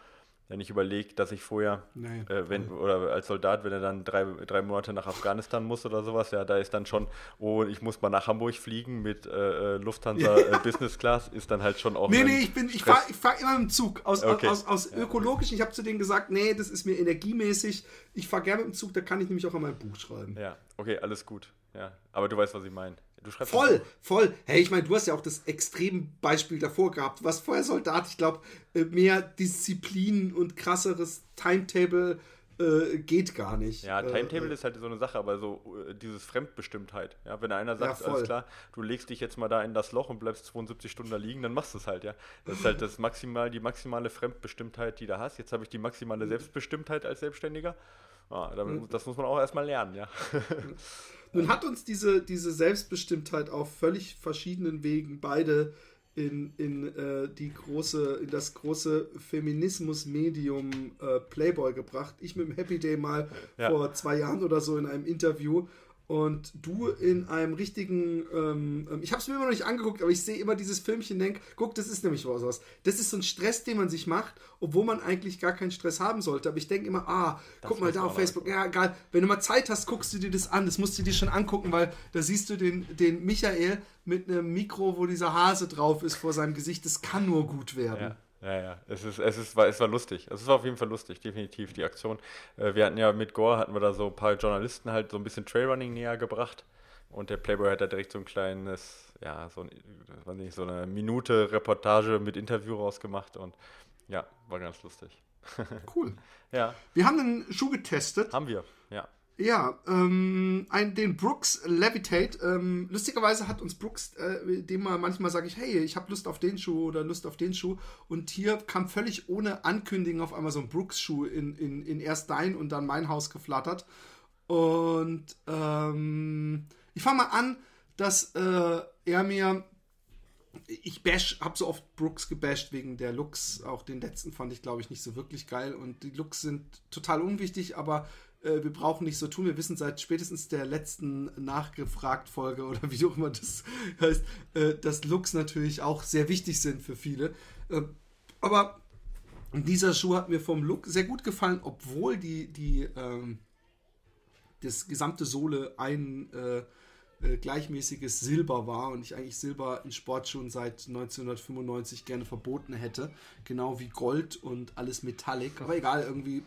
wenn ich überlege, dass ich vorher, nee, äh, wenn, oder als Soldat, wenn er dann drei, drei Monate nach Afghanistan muss oder sowas, ja, da ist dann schon, oh, ich muss mal nach Hamburg fliegen mit äh, äh Lufthansa äh, Business Class, ist dann halt schon auch. Nee, nee, ich bin, ich fahre ich fahr immer im Zug. Aus, okay. aus, aus, aus ökologisch, ich habe zu denen gesagt, nee, das ist mir energiemäßig. Ich fahre gerne mit dem Zug, da kann ich nämlich auch an mein Buch schreiben. Ja, okay, alles gut. Ja, aber du weißt, was ich meine. Du schreibst voll, voll. Hey, ich meine, du hast ja auch das Extrembeispiel davor gehabt. Was vorher Soldat, ich glaube, äh, mehr Disziplin und krasseres Timetable äh, geht gar nicht. Ja, Timetable äh, ist halt so eine Sache, aber so äh, dieses Fremdbestimmtheit. Ja, wenn einer sagt, ja, alles klar, du legst dich jetzt mal da in das Loch und bleibst 72 Stunden da liegen, dann machst du es halt, ja. Das ist halt das maximal, die maximale Fremdbestimmtheit, die du hast. Jetzt habe ich die maximale Selbstbestimmtheit als Selbstständiger. Ja, damit, das muss man auch erstmal lernen, ja. [LAUGHS] Nun hat uns diese, diese Selbstbestimmtheit auf völlig verschiedenen Wegen beide in, in äh, die große, in das große Feminismus-Medium äh, Playboy gebracht. Ich mit dem Happy Day mal ja. vor zwei Jahren oder so in einem Interview und du in einem richtigen, ähm, ähm ich habe es mir immer noch nicht angeguckt, aber ich sehe immer dieses Filmchen, denke, guck, das ist nämlich was. Das ist so ein Stress, den man sich macht, obwohl man eigentlich gar keinen Stress haben sollte. Aber ich denke immer, ah, das guck mal da auf Facebook, ja, egal. Wenn du mal Zeit hast, guckst du dir das an. Das musst du dir schon angucken, weil da siehst du den, den Michael mit einem Mikro, wo dieser Hase drauf ist vor seinem Gesicht. Das kann nur gut werden. Ja. Ja, ja, es, ist, es, ist, war, es war lustig. Es war auf jeden Fall lustig, definitiv, die Aktion. Äh, wir hatten ja mit Gore, hatten wir da so ein paar Journalisten halt so ein bisschen Trailrunning näher gebracht. Und der Playboy hat da direkt so ein kleines, ja, so, ein, nicht, so eine Minute Reportage mit Interview rausgemacht. Und ja, war ganz lustig. [LAUGHS] Cool. ja. Wir haben einen Schuh getestet. Haben wir, ja. Ja, ähm, ein, den Brooks Levitate. Ähm, lustigerweise hat uns Brooks, äh, dem mal manchmal sage ich, hey, ich habe Lust auf den Schuh oder Lust auf den Schuh. Und hier kam völlig ohne Ankündigung auf einmal so ein Brooks-Schuh in, in, in erst dein und dann mein Haus geflattert. Und ähm, ich fange mal an, dass äh, er mir ich bash, habe so oft Brooks gebasht wegen der Looks. Auch den letzten fand ich, glaube ich, nicht so wirklich geil. Und die Looks sind total unwichtig, aber äh, wir brauchen nicht so tun. Wir wissen seit spätestens der letzten Nachgefragt-Folge oder wie auch immer das [LAUGHS] heißt, äh, dass Looks natürlich auch sehr wichtig sind für viele. Äh, aber dieser Schuh hat mir vom Look sehr gut gefallen, obwohl die, die ähm, das gesamte Sohle ein äh, äh, gleichmäßiges Silber war und ich eigentlich Silber in Sportschuhen seit 1995 gerne verboten hätte. Genau wie Gold und alles Metallic. Aber egal, irgendwie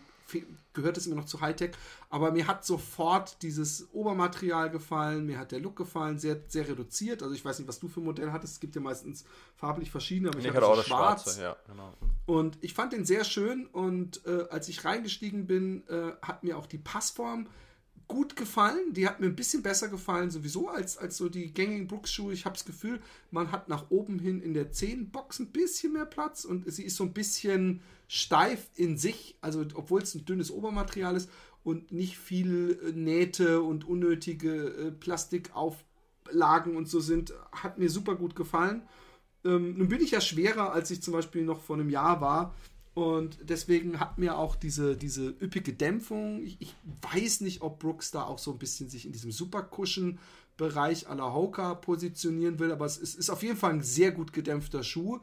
gehört es immer noch zu Hightech. Aber mir hat sofort dieses Obermaterial gefallen, mir hat der Look gefallen, sehr, sehr reduziert. Also ich weiß nicht, was du für ein Modell hattest. Es gibt ja meistens farblich verschiedene, aber ich, ich hatte auch das schwarz. Schwarze, ja, genau. Und ich fand den sehr schön und äh, als ich reingestiegen bin, äh, hat mir auch die Passform gut gefallen. Die hat mir ein bisschen besser gefallen sowieso als, als so die gängigen Brooks-Schuhe. Ich habe das Gefühl, man hat nach oben hin in der Zehenbox ein bisschen mehr Platz und sie ist so ein bisschen steif in sich, also obwohl es ein dünnes Obermaterial ist und nicht viel äh, Nähte und unnötige äh, Plastikauflagen und so sind, hat mir super gut gefallen. Ähm, nun bin ich ja schwerer, als ich zum Beispiel noch vor einem Jahr war. Und deswegen hat mir auch diese, diese üppige Dämpfung, ich, ich weiß nicht, ob Brooks da auch so ein bisschen sich in diesem Superkuschen-Bereich à la Hoka positionieren will, aber es ist, ist, auf jeden Fall ein sehr gut gedämpfter Schuh.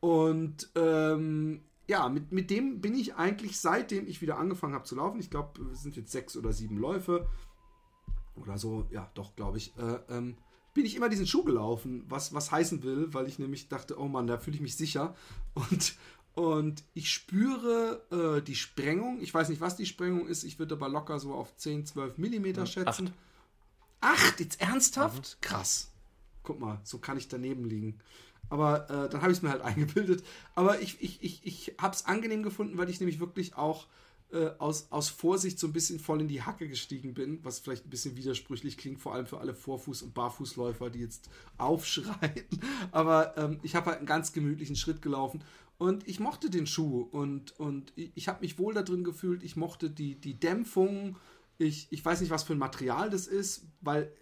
Und ähm, ja, mit, mit dem bin ich eigentlich seitdem ich wieder angefangen habe zu laufen, ich glaube, es sind jetzt sechs oder sieben Läufe oder so, ja, doch, glaube ich, äh, ähm, bin ich immer diesen Schuh gelaufen, was, was heißen will, weil ich nämlich dachte, oh Mann, da fühle ich mich sicher. Und, und ich spüre äh, die Sprengung. Ich weiß nicht, was die Sprengung ist. Ich würde aber locker so auf 10, 12 Millimeter schätzen. Acht. Acht? Jetzt ernsthaft? Mhm. Krass. Guck mal, so kann ich daneben liegen. Aber äh, dann habe ich es mir halt [LAUGHS] eingebildet. Aber ich, ich, ich, ich habe es angenehm gefunden, weil ich nämlich wirklich auch äh, aus, aus Vorsicht so ein bisschen voll in die Hacke gestiegen bin, was vielleicht ein bisschen widersprüchlich klingt, vor allem für alle Vorfuß- und Barfußläufer, die jetzt [LAUGHS] aufschreien. Aber ähm, ich habe halt einen ganz gemütlichen Schritt gelaufen und ich mochte den Schuh und, und ich, habe mich wohl da drin gefühlt. Ich mochte die, die Dämpfung. Ich, ich weiß nicht, was für ein Material das ist, weil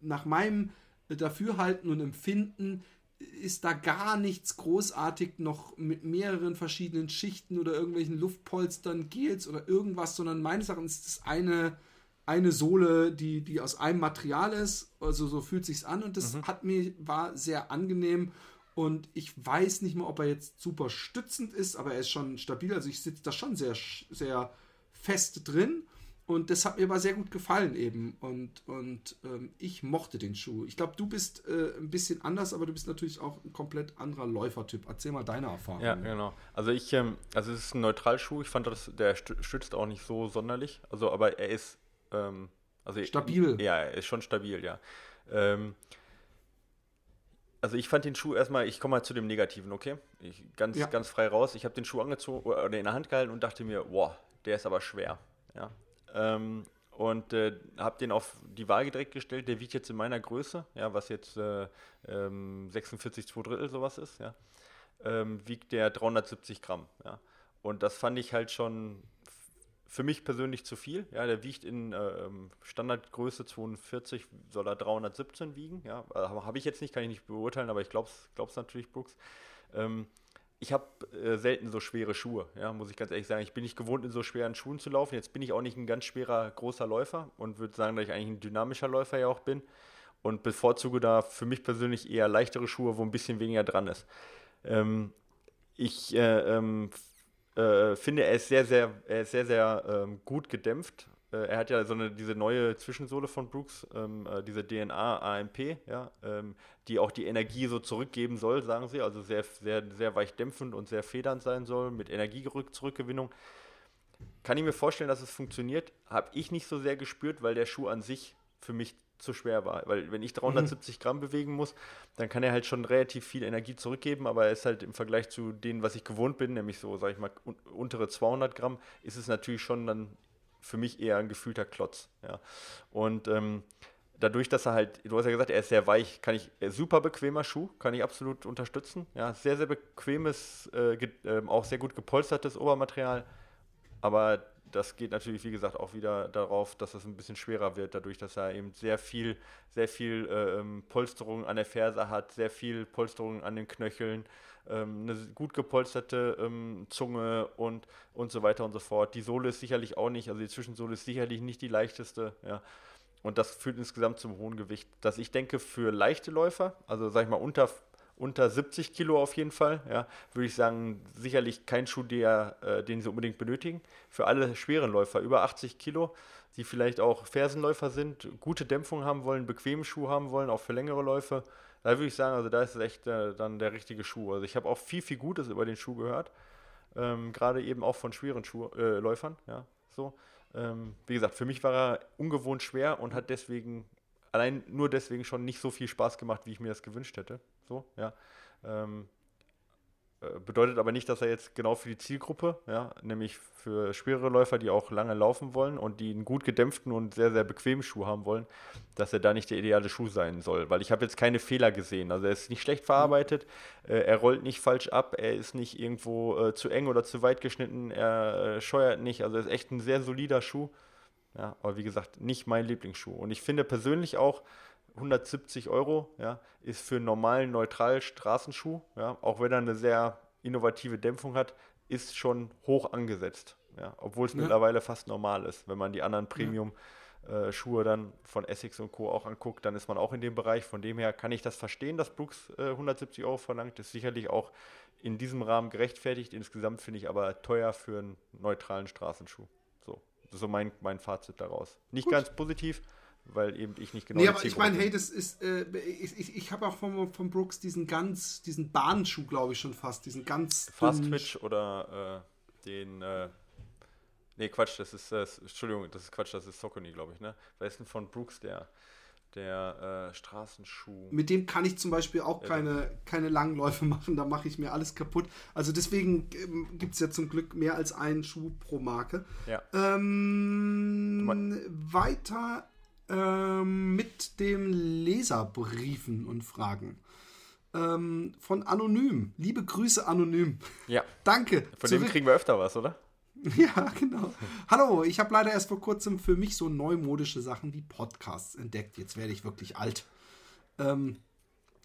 nach meinem Dafürhalten und Empfinden ist da gar nichts großartig noch mit mehreren verschiedenen Schichten oder irgendwelchen Luftpolstern, Gels oder irgendwas, sondern meines Erachtens ist es eine, eine Sohle, die, die aus einem Material ist. Also so fühlt sich's an und das mhm. hat mir, war sehr angenehm. Und ich weiß nicht mal, ob er jetzt super stützend ist, aber er ist schon stabil. Also ich sitze da schon sehr, sehr fest drin. Und das hat mir aber sehr gut gefallen eben. Und, und ähm, ich mochte den Schuh. Ich glaube, du bist äh, ein bisschen anders, aber du bist natürlich auch ein komplett anderer Läufertyp. Erzähl mal deine Erfahrung. Ja, genau. Also ich, ähm, also es ist ein Neutralschuh. Ich fand, das, der stützt auch nicht so sonderlich. Also, aber er ist ähm, also stabil. Ja, er ist schon stabil, ja. Ähm, also ich fand den Schuh erstmal, ich komme mal zu dem Negativen, okay? Ich, ganz, ja. ganz frei raus. Ich habe den Schuh angezogen oder in der Hand gehalten und dachte mir, wow, der ist aber schwer. Ja. Ähm, und äh, habe den auf die Waage direkt gestellt. Der wiegt jetzt in meiner Größe, ja, was jetzt äh, ähm, 46 2 Drittel sowas ist, ja, ähm, wiegt der 370 Gramm, ja. Und das fand ich halt schon für mich persönlich zu viel. Ja, der wiegt in äh, Standardgröße 42, soll er 317 wiegen. Ja, habe ich jetzt nicht, kann ich nicht beurteilen, aber ich glaube es natürlich, Brooks. Ähm, ich habe äh, selten so schwere Schuhe, ja, muss ich ganz ehrlich sagen. Ich bin nicht gewohnt, in so schweren Schuhen zu laufen. Jetzt bin ich auch nicht ein ganz schwerer, großer Läufer und würde sagen, dass ich eigentlich ein dynamischer Läufer ja auch bin und bevorzuge da für mich persönlich eher leichtere Schuhe, wo ein bisschen weniger dran ist. Ähm, ich äh, ähm, äh, finde, er ist sehr, sehr, er ist sehr, sehr ähm, gut gedämpft. Äh, er hat ja so eine, diese neue Zwischensohle von Brooks, ähm, äh, diese DNA AMP, ja, ähm, die auch die Energie so zurückgeben soll, sagen sie. Also sehr, sehr, sehr weich dämpfend und sehr federnd sein soll mit Energiezurückgewinnung. Kann ich mir vorstellen, dass es funktioniert. Habe ich nicht so sehr gespürt, weil der Schuh an sich für mich zu schwer war. Weil wenn ich 370 mhm. Gramm bewegen muss, dann kann er halt schon relativ viel Energie zurückgeben, aber er ist halt im Vergleich zu denen, was ich gewohnt bin, nämlich so, sag ich mal, un untere 200 Gramm, ist es natürlich schon dann für mich eher ein gefühlter Klotz. Ja. Und ähm, dadurch, dass er halt, du hast ja gesagt, er ist sehr weich, kann ich, äh, super bequemer Schuh, kann ich absolut unterstützen. Ja, sehr, sehr bequemes, äh, äh, auch sehr gut gepolstertes Obermaterial. Aber das geht natürlich, wie gesagt, auch wieder darauf, dass es ein bisschen schwerer wird, dadurch, dass er eben sehr viel, sehr viel äh, ähm, Polsterung an der Ferse hat, sehr viel Polsterung an den Knöcheln, ähm, eine gut gepolsterte ähm, Zunge und, und so weiter und so fort. Die Sohle ist sicherlich auch nicht, also die Zwischensohle ist sicherlich nicht die leichteste, ja. Und das führt insgesamt zum hohen Gewicht. Dass ich denke, für leichte Läufer, also sag ich mal unter unter 70 Kilo auf jeden Fall, ja, würde ich sagen, sicherlich kein Schuh, der, äh, den sie unbedingt benötigen. Für alle schweren Läufer über 80 Kilo, die vielleicht auch Fersenläufer sind, gute Dämpfung haben wollen, bequeme Schuhe haben wollen, auch für längere Läufe, da würde ich sagen, also da ist es echt äh, dann der richtige Schuh. Also ich habe auch viel, viel Gutes über den Schuh gehört, ähm, gerade eben auch von schweren Schuh, äh, Läufern, ja, so. Ähm, wie gesagt, für mich war er ungewohnt schwer und hat deswegen allein nur deswegen schon nicht so viel Spaß gemacht, wie ich mir das gewünscht hätte. So, ja. Ähm, äh, bedeutet aber nicht, dass er jetzt genau für die Zielgruppe, ja, nämlich für schwerere Läufer, die auch lange laufen wollen und die einen gut gedämpften und sehr, sehr bequemen Schuh haben wollen, dass er da nicht der ideale Schuh sein soll. Weil ich habe jetzt keine Fehler gesehen. Also er ist nicht schlecht verarbeitet, äh, er rollt nicht falsch ab, er ist nicht irgendwo äh, zu eng oder zu weit geschnitten, er äh, scheuert nicht. Also er ist echt ein sehr solider Schuh. Ja, aber wie gesagt, nicht mein Lieblingsschuh. Und ich finde persönlich auch, 170 Euro ja, ist für einen normalen, neutralen Straßenschuh, ja, auch wenn er eine sehr innovative Dämpfung hat, ist schon hoch angesetzt. Ja, obwohl es ja. mittlerweile fast normal ist. Wenn man die anderen Premium-Schuhe äh, dann von Essex und Co. auch anguckt, dann ist man auch in dem Bereich. Von dem her kann ich das verstehen, dass Brooks äh, 170 Euro verlangt. Ist sicherlich auch in diesem Rahmen gerechtfertigt. Insgesamt finde ich aber teuer für einen neutralen Straßenschuh. So, das ist so mein, mein Fazit daraus. Nicht Gut. ganz positiv, weil eben ich nicht genau. Nee, aber ich meine, hey, das ist, äh, ich, ich, ich habe auch von, von Brooks diesen ganz, diesen Bahnschuh, glaube ich schon fast, diesen ganz. Fast Twitch oder äh, den, äh, nee, Quatsch, das ist, äh, Entschuldigung, das ist Quatsch, das ist Socony, glaube ich, ne? Wer ist denn von Brooks der? der äh, Straßenschuh. Mit dem kann ich zum Beispiel auch keine, keine Langläufe [LAUGHS] machen, da mache ich mir alles kaputt. Also deswegen ähm, gibt es ja zum Glück mehr als einen Schuh pro Marke. Ja. Ähm, weiter ähm, mit dem Leserbriefen und Fragen. Ähm, von Anonym. Liebe Grüße, Anonym. Ja. [LAUGHS] Danke. Von Zurück. dem kriegen wir öfter was, oder? [LAUGHS] Ja, genau. Hallo, ich habe leider erst vor kurzem für mich so neumodische Sachen wie Podcasts entdeckt. Jetzt werde ich wirklich alt. Ähm,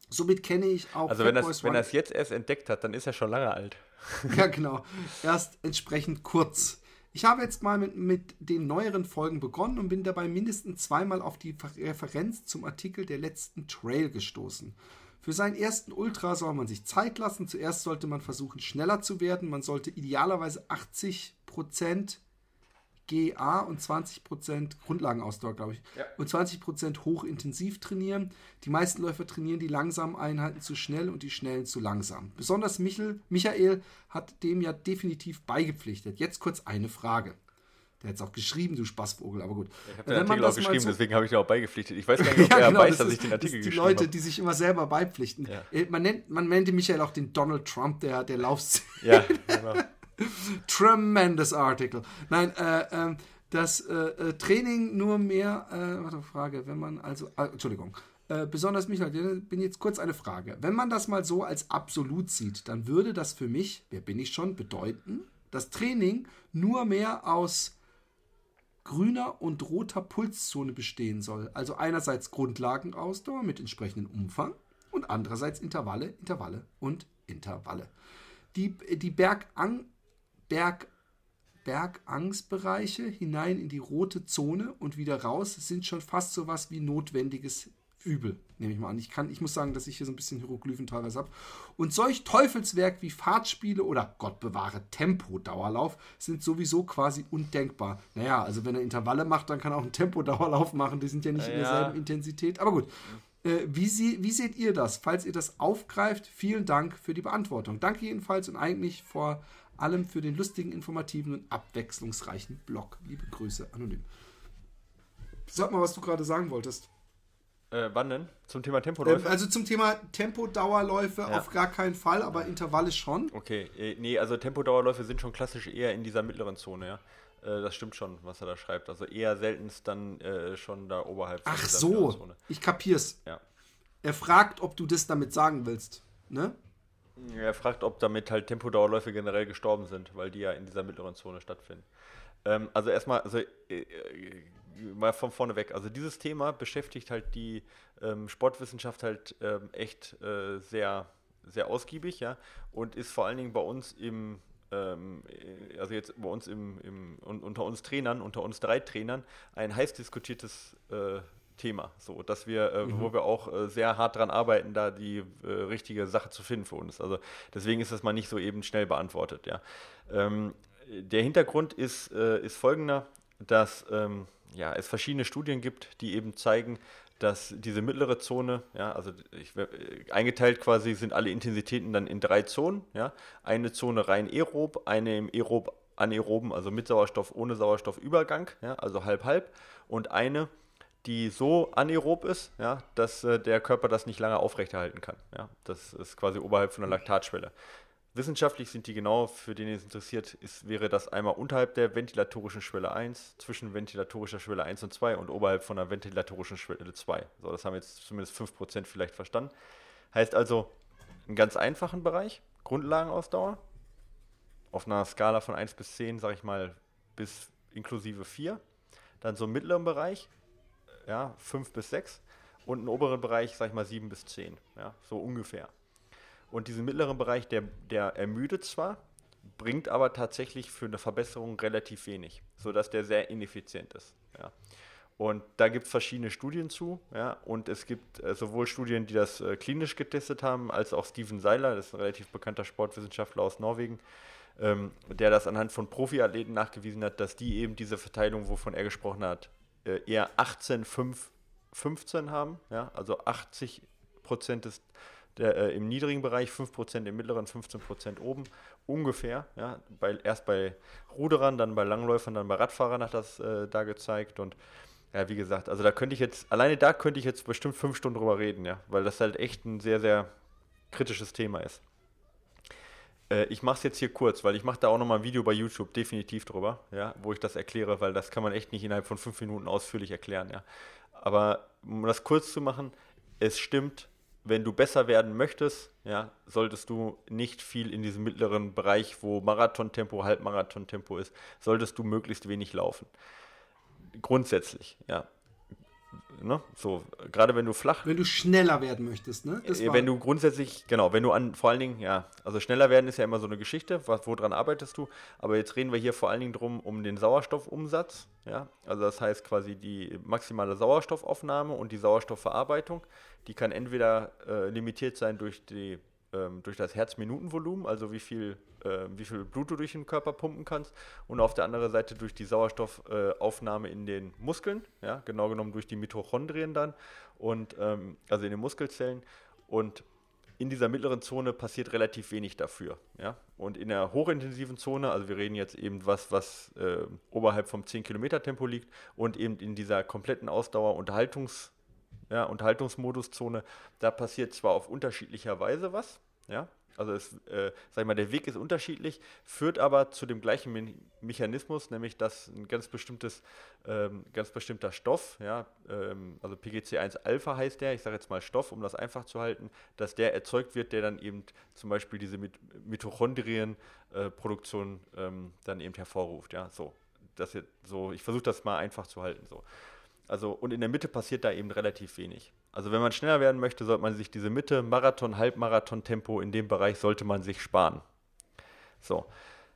somit kenne ich auch. Also, wenn, das, wenn er es jetzt erst entdeckt hat, dann ist er schon lange alt. [LAUGHS] ja, genau. Erst entsprechend kurz. Ich habe jetzt mal mit, mit den neueren Folgen begonnen und bin dabei mindestens zweimal auf die Referenz zum Artikel der letzten Trail gestoßen. Für seinen ersten Ultra soll man sich Zeit lassen. Zuerst sollte man versuchen, schneller zu werden. Man sollte idealerweise 80% GA und 20% Grundlagenausdauer, glaube ich. Ja. Und 20% hochintensiv trainieren. Die meisten Läufer trainieren die langsamen Einheiten zu schnell und die schnellen zu langsam. Besonders Michel, Michael hat dem ja definitiv beigepflichtet. Jetzt kurz eine Frage. Der hat es auch geschrieben, du Spaßvogel, aber gut. Ich habe den Artikel auch geschrieben, so deswegen habe ich da auch beigepflichtet. Ich weiß gar [LAUGHS] nicht, ob ja, er genau, weiß, dass ist, ich den Artikel geschrieben habe. Die Leute, die sich immer selber beipflichten. Ja. Äh, man, nennt, man nennt Michael auch den Donald Trump der, der Laufszene. Ja, [LAUGHS] genau. [LAUGHS] Tremendous Article. Nein, äh, äh, das äh, Training nur mehr, äh, warte, Frage, wenn man also, äh, Entschuldigung, äh, besonders mich, bin jetzt kurz eine Frage. Wenn man das mal so als absolut sieht, dann würde das für mich, wer bin ich schon, bedeuten, dass Training nur mehr aus grüner und roter Pulszone bestehen soll. Also einerseits Grundlagenausdauer mit entsprechendem Umfang und andererseits Intervalle, Intervalle und Intervalle. Die, die Bergang, Berg, Bergangsbereiche hinein in die rote Zone und wieder raus sind schon fast so was wie notwendiges Übel, nehme ich mal an. Ich, kann, ich muss sagen, dass ich hier so ein bisschen Hieroglyphen teilweise habe. Und solch Teufelswerk wie Fahrtspiele oder Gott bewahre Tempo-Dauerlauf sind sowieso quasi undenkbar. Naja, also wenn er Intervalle macht, dann kann er auch einen Tempo-Dauerlauf machen. Die sind ja nicht ja. in derselben Intensität. Aber gut. Äh, wie, sie, wie seht ihr das? Falls ihr das aufgreift, vielen Dank für die Beantwortung. Danke jedenfalls und eigentlich vor allem für den lustigen, informativen und abwechslungsreichen Blog. Liebe Grüße, anonym. Sag mal, was du gerade sagen wolltest. Äh, wann denn? Zum Thema Tempoläufe? Ähm, also zum Thema Tempodauerläufe ja. auf gar keinen Fall, aber Intervalle schon. Okay, äh, nee, also Tempodauerläufe sind schon klassisch eher in dieser mittleren Zone, ja. Äh, das stimmt schon, was er da schreibt. Also eher seltenst dann äh, schon da oberhalb. Ach so, ich kapier's. Ja. Er fragt, ob du das damit sagen willst, ne? Er fragt, ob damit halt Tempodauerläufe generell gestorben sind, weil die ja in dieser mittleren Zone stattfinden. Ähm, also erstmal, also äh, äh mal von vorne weg. Also dieses Thema beschäftigt halt die ähm, Sportwissenschaft halt ähm, echt äh, sehr, sehr ausgiebig, ja, und ist vor allen Dingen bei uns im ähm, also jetzt bei uns im, im, unter uns Trainern, unter uns drei Trainern, ein heiß diskutiertes äh, Thema, so dass wir, äh, mhm. wo wir auch äh, sehr hart dran arbeiten, da die äh, richtige Sache zu finden für uns. Also deswegen ist das mal nicht so eben schnell beantwortet. Ja. Ähm, der Hintergrund ist, äh, ist folgender, dass ähm, ja, es verschiedene Studien gibt, die eben zeigen, dass diese mittlere Zone, ja, also ich, äh, eingeteilt quasi sind alle Intensitäten dann in drei Zonen, ja, eine Zone rein aerob, eine im aerob anaeroben, also mit Sauerstoff, ohne Sauerstoffübergang, ja, also halb halb und eine, die so anaerob ist, ja, dass äh, der Körper das nicht lange aufrechterhalten kann, ja, das ist quasi oberhalb von der Laktatschwelle. Wissenschaftlich sind die genau, für den es interessiert, ist, wäre das einmal unterhalb der ventilatorischen Schwelle 1, zwischen ventilatorischer Schwelle 1 und 2 und oberhalb von der ventilatorischen Schwelle 2. So, das haben jetzt zumindest 5% vielleicht verstanden. Heißt also, einen ganz einfachen Bereich, Grundlagenausdauer, auf einer Skala von 1 bis 10, sage ich mal, bis inklusive 4. Dann so einen mittleren Bereich, ja, 5 bis 6. Und einen oberen Bereich, sage ich mal, 7 bis 10. Ja, so ungefähr. Und diesen mittleren Bereich, der, der ermüdet zwar, bringt aber tatsächlich für eine Verbesserung relativ wenig, sodass der sehr ineffizient ist. Ja. Und da gibt es verschiedene Studien zu, ja, und es gibt äh, sowohl Studien, die das äh, klinisch getestet haben, als auch Steven Seiler, das ist ein relativ bekannter Sportwissenschaftler aus Norwegen, ähm, der das anhand von Profiathleten nachgewiesen hat, dass die eben diese Verteilung, wovon er gesprochen hat, eher 18, 5, 15 haben, ja, also 80 Prozent des der, äh, im niedrigen Bereich, 5% im mittleren, 15% oben, ungefähr. Ja, bei, erst bei Ruderern, dann bei Langläufern, dann bei Radfahrern hat das äh, da gezeigt und ja, wie gesagt, also da könnte ich jetzt, alleine da könnte ich jetzt bestimmt fünf Stunden drüber reden, ja, weil das halt echt ein sehr, sehr kritisches Thema ist. Äh, ich mache es jetzt hier kurz, weil ich mache da auch nochmal ein Video bei YouTube definitiv drüber, ja, wo ich das erkläre, weil das kann man echt nicht innerhalb von fünf Minuten ausführlich erklären, ja. Aber um das kurz zu machen, es stimmt, wenn du besser werden möchtest, ja, solltest du nicht viel in diesem mittleren Bereich, wo Marathontempo, Halbmarathontempo ist, solltest du möglichst wenig laufen. Grundsätzlich, ja ne, so, gerade wenn du flach. Wenn du schneller werden möchtest, ne? Das wenn du grundsätzlich, genau, wenn du an, vor allen Dingen, ja, also schneller werden ist ja immer so eine Geschichte, was, woran arbeitest du? Aber jetzt reden wir hier vor allen Dingen drum um den Sauerstoffumsatz, ja, also das heißt quasi die maximale Sauerstoffaufnahme und die Sauerstoffverarbeitung, die kann entweder äh, limitiert sein durch die ähm, durch das Herzminutenvolumen, also wie viel, äh, wie viel Blut du durch den Körper pumpen kannst, und auf der anderen Seite durch die Sauerstoffaufnahme äh, in den Muskeln, ja, genau genommen durch die Mitochondrien dann, und ähm, also in den Muskelzellen. Und in dieser mittleren Zone passiert relativ wenig dafür. Ja? Und in der hochintensiven Zone, also wir reden jetzt eben was, was äh, oberhalb vom 10 Kilometer Tempo liegt und eben in dieser kompletten Ausdauer Unterhaltungs, ja, Unterhaltungsmoduszone, da passiert zwar auf unterschiedlicher Weise was, ja, also es, äh, sag ich mal, der Weg ist unterschiedlich, führt aber zu dem gleichen Me Mechanismus, nämlich dass ein ganz bestimmtes, ähm, ganz bestimmter Stoff, ja, ähm, also PGC1 Alpha heißt der, ich sage jetzt mal Stoff, um das einfach zu halten, dass der erzeugt wird, der dann eben zum Beispiel diese Mit Mitochondrienproduktion äh, ähm, dann eben hervorruft, ja, so. das jetzt so, ich versuche das mal einfach zu halten. So. Also, und in der Mitte passiert da eben relativ wenig. Also wenn man schneller werden möchte, sollte man sich diese Mitte, Marathon, Halbmarathon-Tempo in dem Bereich sollte man sich sparen. So,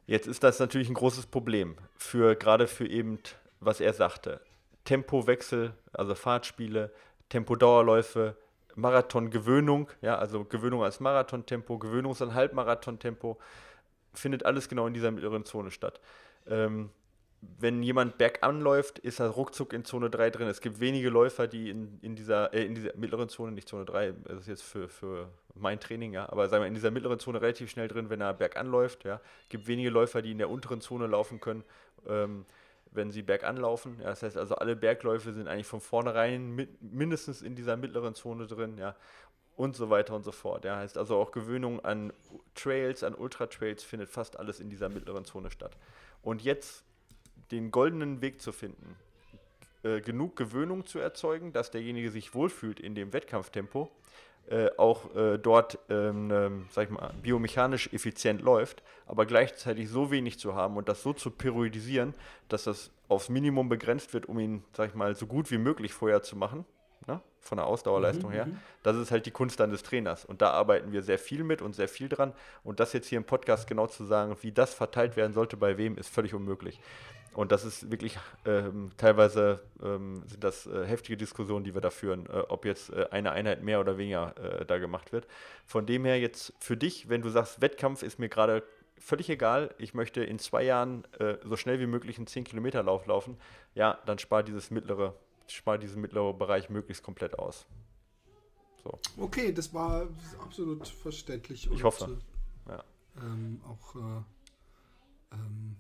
jetzt ist das natürlich ein großes Problem für gerade für eben, was er sagte, Tempowechsel, also Fahrtspiele, Tempodauerläufe, Marathongewöhnung, ja, also Gewöhnung als Marathontempo, Gewöhnung als Halbmarathontempo, findet alles genau in dieser mittleren Zone statt. Ähm, wenn jemand bergan läuft, ist er ruckzuck in Zone 3 drin. Es gibt wenige Läufer, die in, in, dieser, äh, in dieser mittleren Zone, nicht Zone 3, das ist jetzt für, für mein Training, ja, aber sagen wir in dieser mittleren Zone relativ schnell drin, wenn er bergan läuft. Ja. Es gibt wenige Läufer, die in der unteren Zone laufen können, ähm, wenn sie bergan laufen. Ja. Das heißt also, alle Bergläufe sind eigentlich von vornherein mit, mindestens in dieser mittleren Zone drin, ja. Und so weiter und so fort. Ja. Heißt also auch Gewöhnung an Trails, an Ultra-Trails findet fast alles in dieser mittleren Zone statt. Und jetzt den goldenen Weg zu finden, äh, genug Gewöhnung zu erzeugen, dass derjenige sich wohlfühlt in dem Wettkampftempo, äh, auch äh, dort, ähm, ähm, sag ich mal, biomechanisch effizient läuft, aber gleichzeitig so wenig zu haben und das so zu periodisieren, dass das aufs Minimum begrenzt wird, um ihn, sag ich mal, so gut wie möglich vorher zu machen, ne? von der Ausdauerleistung mhm, her. Mhm. Das ist halt die Kunst dann des Trainers. Und da arbeiten wir sehr viel mit und sehr viel dran. Und das jetzt hier im Podcast genau zu sagen, wie das verteilt werden sollte, bei wem, ist völlig unmöglich. Und das ist wirklich ähm, teilweise ähm, sind das äh, heftige Diskussionen, die wir da führen, äh, ob jetzt äh, eine Einheit mehr oder weniger äh, da gemacht wird. Von dem her jetzt für dich, wenn du sagst, Wettkampf ist mir gerade völlig egal, ich möchte in zwei Jahren äh, so schnell wie möglich einen 10-Kilometer-Lauf laufen, ja, dann spar dieses mittlere, spar diesen mittleren Bereich möglichst komplett aus. So. Okay, das war absolut verständlich. Ich hoffe. Äh, ja. Ähm, auch ähm,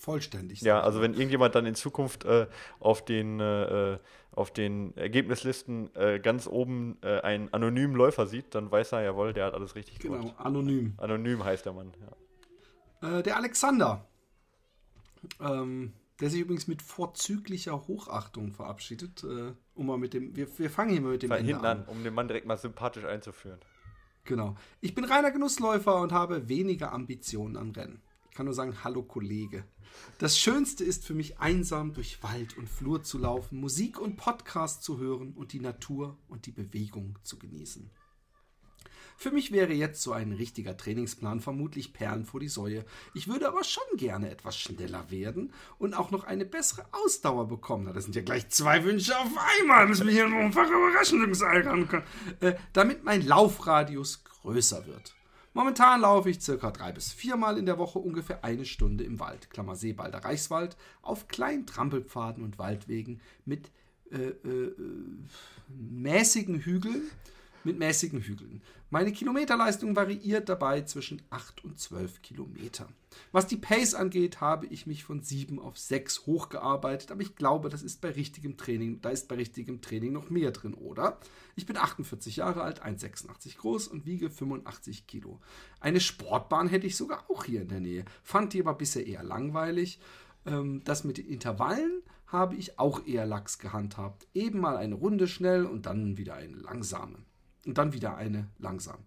vollständig sein. Ja, also wenn irgendjemand dann in Zukunft äh, auf, den, äh, auf den Ergebnislisten äh, ganz oben äh, einen anonymen Läufer sieht, dann weiß er, jawohl, der hat alles richtig genau, gemacht. Genau, anonym. Anonym heißt der Mann, ja. Äh, der Alexander, ähm, der sich übrigens mit vorzüglicher Hochachtung verabschiedet, äh, um mal mit dem, wir, wir fangen hier mal mit dem Ende hinten an, um den Mann direkt mal sympathisch einzuführen. Genau. Ich bin reiner Genussläufer und habe weniger Ambitionen am Rennen. Kann nur sagen, hallo Kollege. Das Schönste ist für mich einsam durch Wald und Flur zu laufen, Musik und Podcast zu hören und die Natur und die Bewegung zu genießen. Für mich wäre jetzt so ein richtiger Trainingsplan vermutlich Perlen vor die Säue. Ich würde aber schon gerne etwas schneller werden und auch noch eine bessere Ausdauer bekommen. Na, das sind ja gleich zwei Wünsche auf einmal. Müssen wir hier ein rankommen. Äh, damit mein Laufradius größer wird. Momentan laufe ich circa drei bis viermal in der Woche ungefähr eine Stunde im Wald, Klammer Seebalder Reichswald, auf kleinen Trampelpfaden und Waldwegen mit äh, äh, mäßigen Hügeln, mit mäßigen Hügeln. Meine Kilometerleistung variiert dabei zwischen 8 und 12 Kilometer. Was die Pace angeht, habe ich mich von 7 auf 6 hochgearbeitet, aber ich glaube, das ist bei richtigem Training, da ist bei richtigem Training noch mehr drin, oder? Ich bin 48 Jahre alt, 1,86 groß und wiege 85 Kilo. Eine Sportbahn hätte ich sogar auch hier in der Nähe, fand die aber bisher eher langweilig. Ähm, das mit den Intervallen habe ich auch eher lax gehandhabt. Eben mal eine Runde schnell und dann wieder eine langsame und dann wieder eine langsam.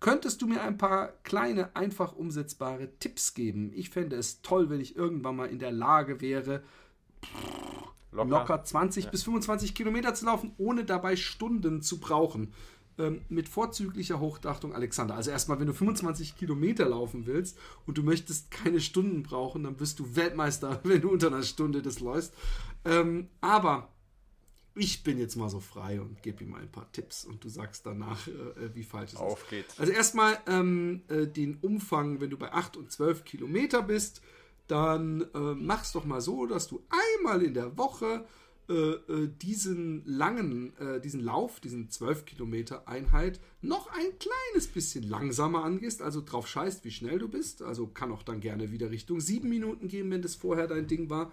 Könntest du mir ein paar kleine, einfach umsetzbare Tipps geben? Ich fände es toll, wenn ich irgendwann mal in der Lage wäre, locker, locker 20 ja. bis 25 Kilometer zu laufen, ohne dabei Stunden zu brauchen. Ähm, mit vorzüglicher Hochdachtung, Alexander. Also erstmal, wenn du 25 Kilometer laufen willst und du möchtest keine Stunden brauchen, dann bist du Weltmeister, [LAUGHS] wenn du unter einer Stunde das läufst. Ähm, aber ich bin jetzt mal so frei und gebe ihm mal ein paar Tipps und du sagst danach, äh, wie falsch es Auf ist. Auf geht's. Also erstmal ähm, äh, den Umfang, wenn du bei 8 und 12 Kilometer bist, dann äh, mach's doch mal so, dass du einmal in der Woche äh, äh, diesen langen, äh, diesen Lauf, diesen 12 Kilometer Einheit noch ein kleines bisschen langsamer angehst, also drauf scheißt, wie schnell du bist. Also kann auch dann gerne wieder Richtung 7 Minuten gehen, wenn das vorher dein Ding war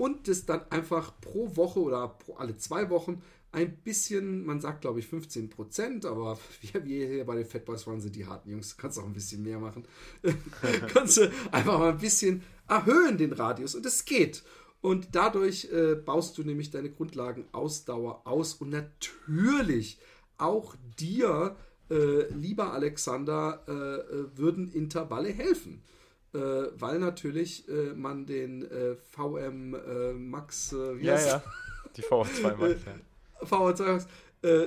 und das dann einfach pro Woche oder pro alle zwei Wochen ein bisschen, man sagt glaube ich 15 Prozent, aber [LAUGHS] wir, wir hier bei den Fatboys waren sie die harten Jungs, kannst auch ein bisschen mehr machen. [LAUGHS] kannst du einfach mal ein bisschen erhöhen den Radius und es geht. Und dadurch äh, baust du nämlich deine Grundlagenausdauer aus und natürlich auch dir, äh, lieber Alexander, äh, äh würden Intervalle helfen. Äh, weil natürlich äh, man den äh, VM äh, Max, äh, ja, ja, die VO2 [LAUGHS] Max, ja. VO2 Max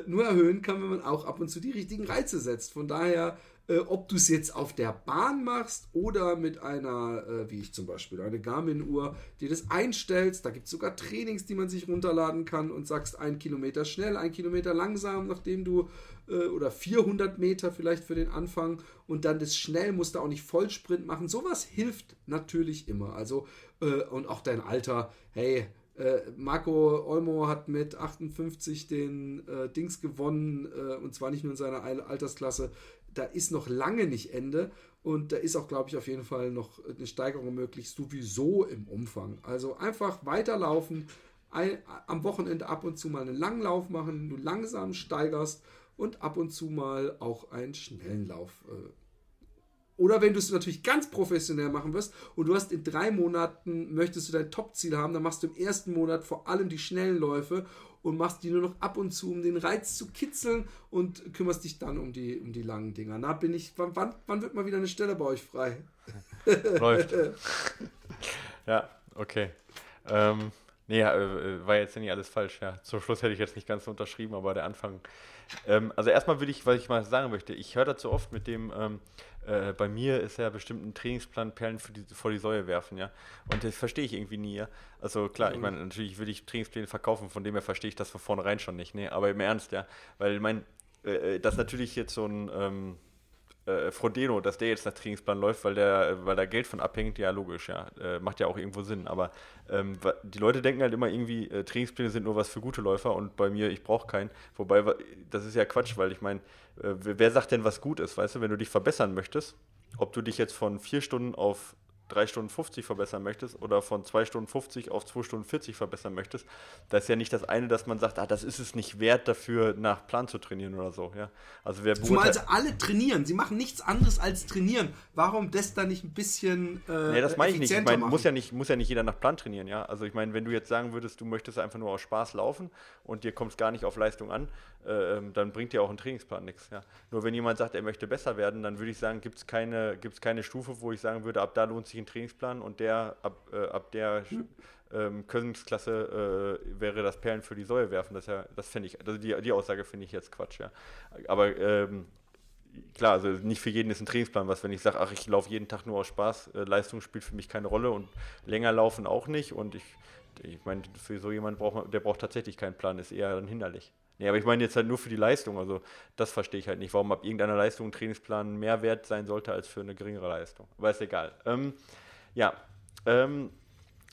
nur erhöhen kann, wenn man auch ab und zu die richtigen Reize setzt. Von daher ob du es jetzt auf der Bahn machst oder mit einer, wie ich zum Beispiel, eine Garmin-Uhr, die das einstellst. Da gibt es sogar Trainings, die man sich runterladen kann und sagst, ein Kilometer schnell, ein Kilometer langsam, nachdem du äh, oder 400 Meter vielleicht für den Anfang und dann das schnell, musst du auch nicht Vollsprint machen. Sowas hilft natürlich immer. Also, äh, und auch dein Alter, hey, äh, Marco Olmo hat mit 58 den äh, Dings gewonnen äh, und zwar nicht nur in seiner Altersklasse, da ist noch lange nicht Ende und da ist auch, glaube ich, auf jeden Fall noch eine Steigerung möglich, sowieso im Umfang. Also einfach weiterlaufen, ein, am Wochenende ab und zu mal einen Langlauf machen, du langsam steigerst und ab und zu mal auch einen schnellen Lauf. Äh. Oder wenn du es natürlich ganz professionell machen wirst und du hast in drei Monaten, möchtest du dein Top-Ziel haben, dann machst du im ersten Monat vor allem die schnellen Läufe und machst die nur noch ab und zu, um den Reiz zu kitzeln und kümmerst dich dann um die, um die langen Dinger. Na, bin ich, wann, wann, wann wird mal wieder eine Stelle bei euch frei? Läuft. [LAUGHS] ja, okay. Ähm, nee, äh, war jetzt nicht alles falsch, ja. Zum Schluss hätte ich jetzt nicht ganz so unterschrieben, aber der Anfang. Ähm, also erstmal will ich, was ich mal sagen möchte, ich höre dazu oft mit dem, ähm, äh, bei mir ist ja bestimmt ein Trainingsplan Perlen die, vor die Säue werfen, ja. Und das verstehe ich irgendwie nie, ja. Also klar, ich mhm. meine, natürlich will ich Trainingspläne verkaufen, von dem her verstehe ich das von vornherein schon nicht, ne. Aber im Ernst, ja. Weil ich meine, äh, äh das natürlich jetzt so ein ähm, äh, Frodeno, dass der jetzt nach Trainingsplan läuft, weil der, weil da Geld von abhängt, ja, logisch, ja. Äh, macht ja auch irgendwo Sinn. Aber ähm, die Leute denken halt immer irgendwie, äh, Trainingspläne sind nur was für gute Läufer und bei mir, ich brauche keinen. Wobei, das ist ja Quatsch, weil ich meine, äh, wer sagt denn, was gut ist, weißt du, wenn du dich verbessern möchtest, ob du dich jetzt von vier Stunden auf 3 Stunden 50 verbessern möchtest oder von 2 Stunden 50 auf 2 Stunden 40 verbessern möchtest, da ist ja nicht das eine, dass man sagt, ah, das ist es nicht wert, dafür nach Plan zu trainieren oder so. Ja? Also wer Zumal also alle trainieren, sie machen nichts anderes als trainieren. Warum das da nicht ein bisschen äh, Nee, das meine ich nicht. Ich meine, muss ja nicht, muss ja nicht jeder nach Plan trainieren, ja. Also ich meine, wenn du jetzt sagen würdest, du möchtest einfach nur aus Spaß laufen und dir kommt es gar nicht auf Leistung an, äh, dann bringt dir auch ein Trainingsplan nichts. Ja. Nur wenn jemand sagt, er möchte besser werden, dann würde ich sagen, gibt es keine, gibt's keine Stufe, wo ich sagen würde, ab da lohnt sich ein Trainingsplan und der ab, äh, ab der mhm. ähm, Königsklasse äh, wäre das Perlen für die Säue werfen. Das, ja, das finde ich, also die, die Aussage finde ich jetzt Quatsch, ja. Aber ähm, klar, also nicht für jeden ist ein Trainingsplan was, wenn ich sage, ach, ich laufe jeden Tag nur aus Spaß, äh, Leistung spielt für mich keine Rolle und länger laufen auch nicht und ich, ich meine, für so jemanden braucht man, der braucht tatsächlich keinen Plan, ist eher dann hinderlich. Nee, aber ich meine jetzt halt nur für die Leistung. Also das verstehe ich halt nicht, warum ab irgendeiner Leistung ein Trainingsplan mehr wert sein sollte als für eine geringere Leistung. Aber ist egal. Ähm, ja, ähm,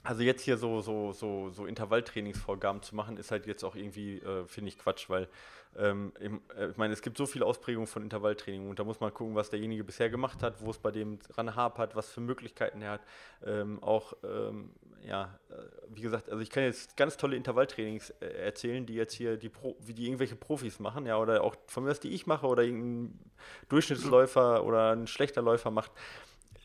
also jetzt hier so, so, so, so Intervalltrainingsvorgaben zu machen, ist halt jetzt auch irgendwie, äh, finde ich, Quatsch, weil ähm, äh, ich meine, es gibt so viele Ausprägungen von Intervalltraining und da muss man gucken, was derjenige bisher gemacht hat, wo es bei dem dran hapert, was für Möglichkeiten er hat. Ähm, auch, ähm, ja, äh, wie gesagt, also ich kann jetzt ganz tolle Intervalltrainings äh, erzählen, die jetzt hier die Pro, wie die irgendwelche Profis machen, ja, oder auch von mir aus, die ich mache oder irgendein Durchschnittsläufer oder ein schlechter Läufer macht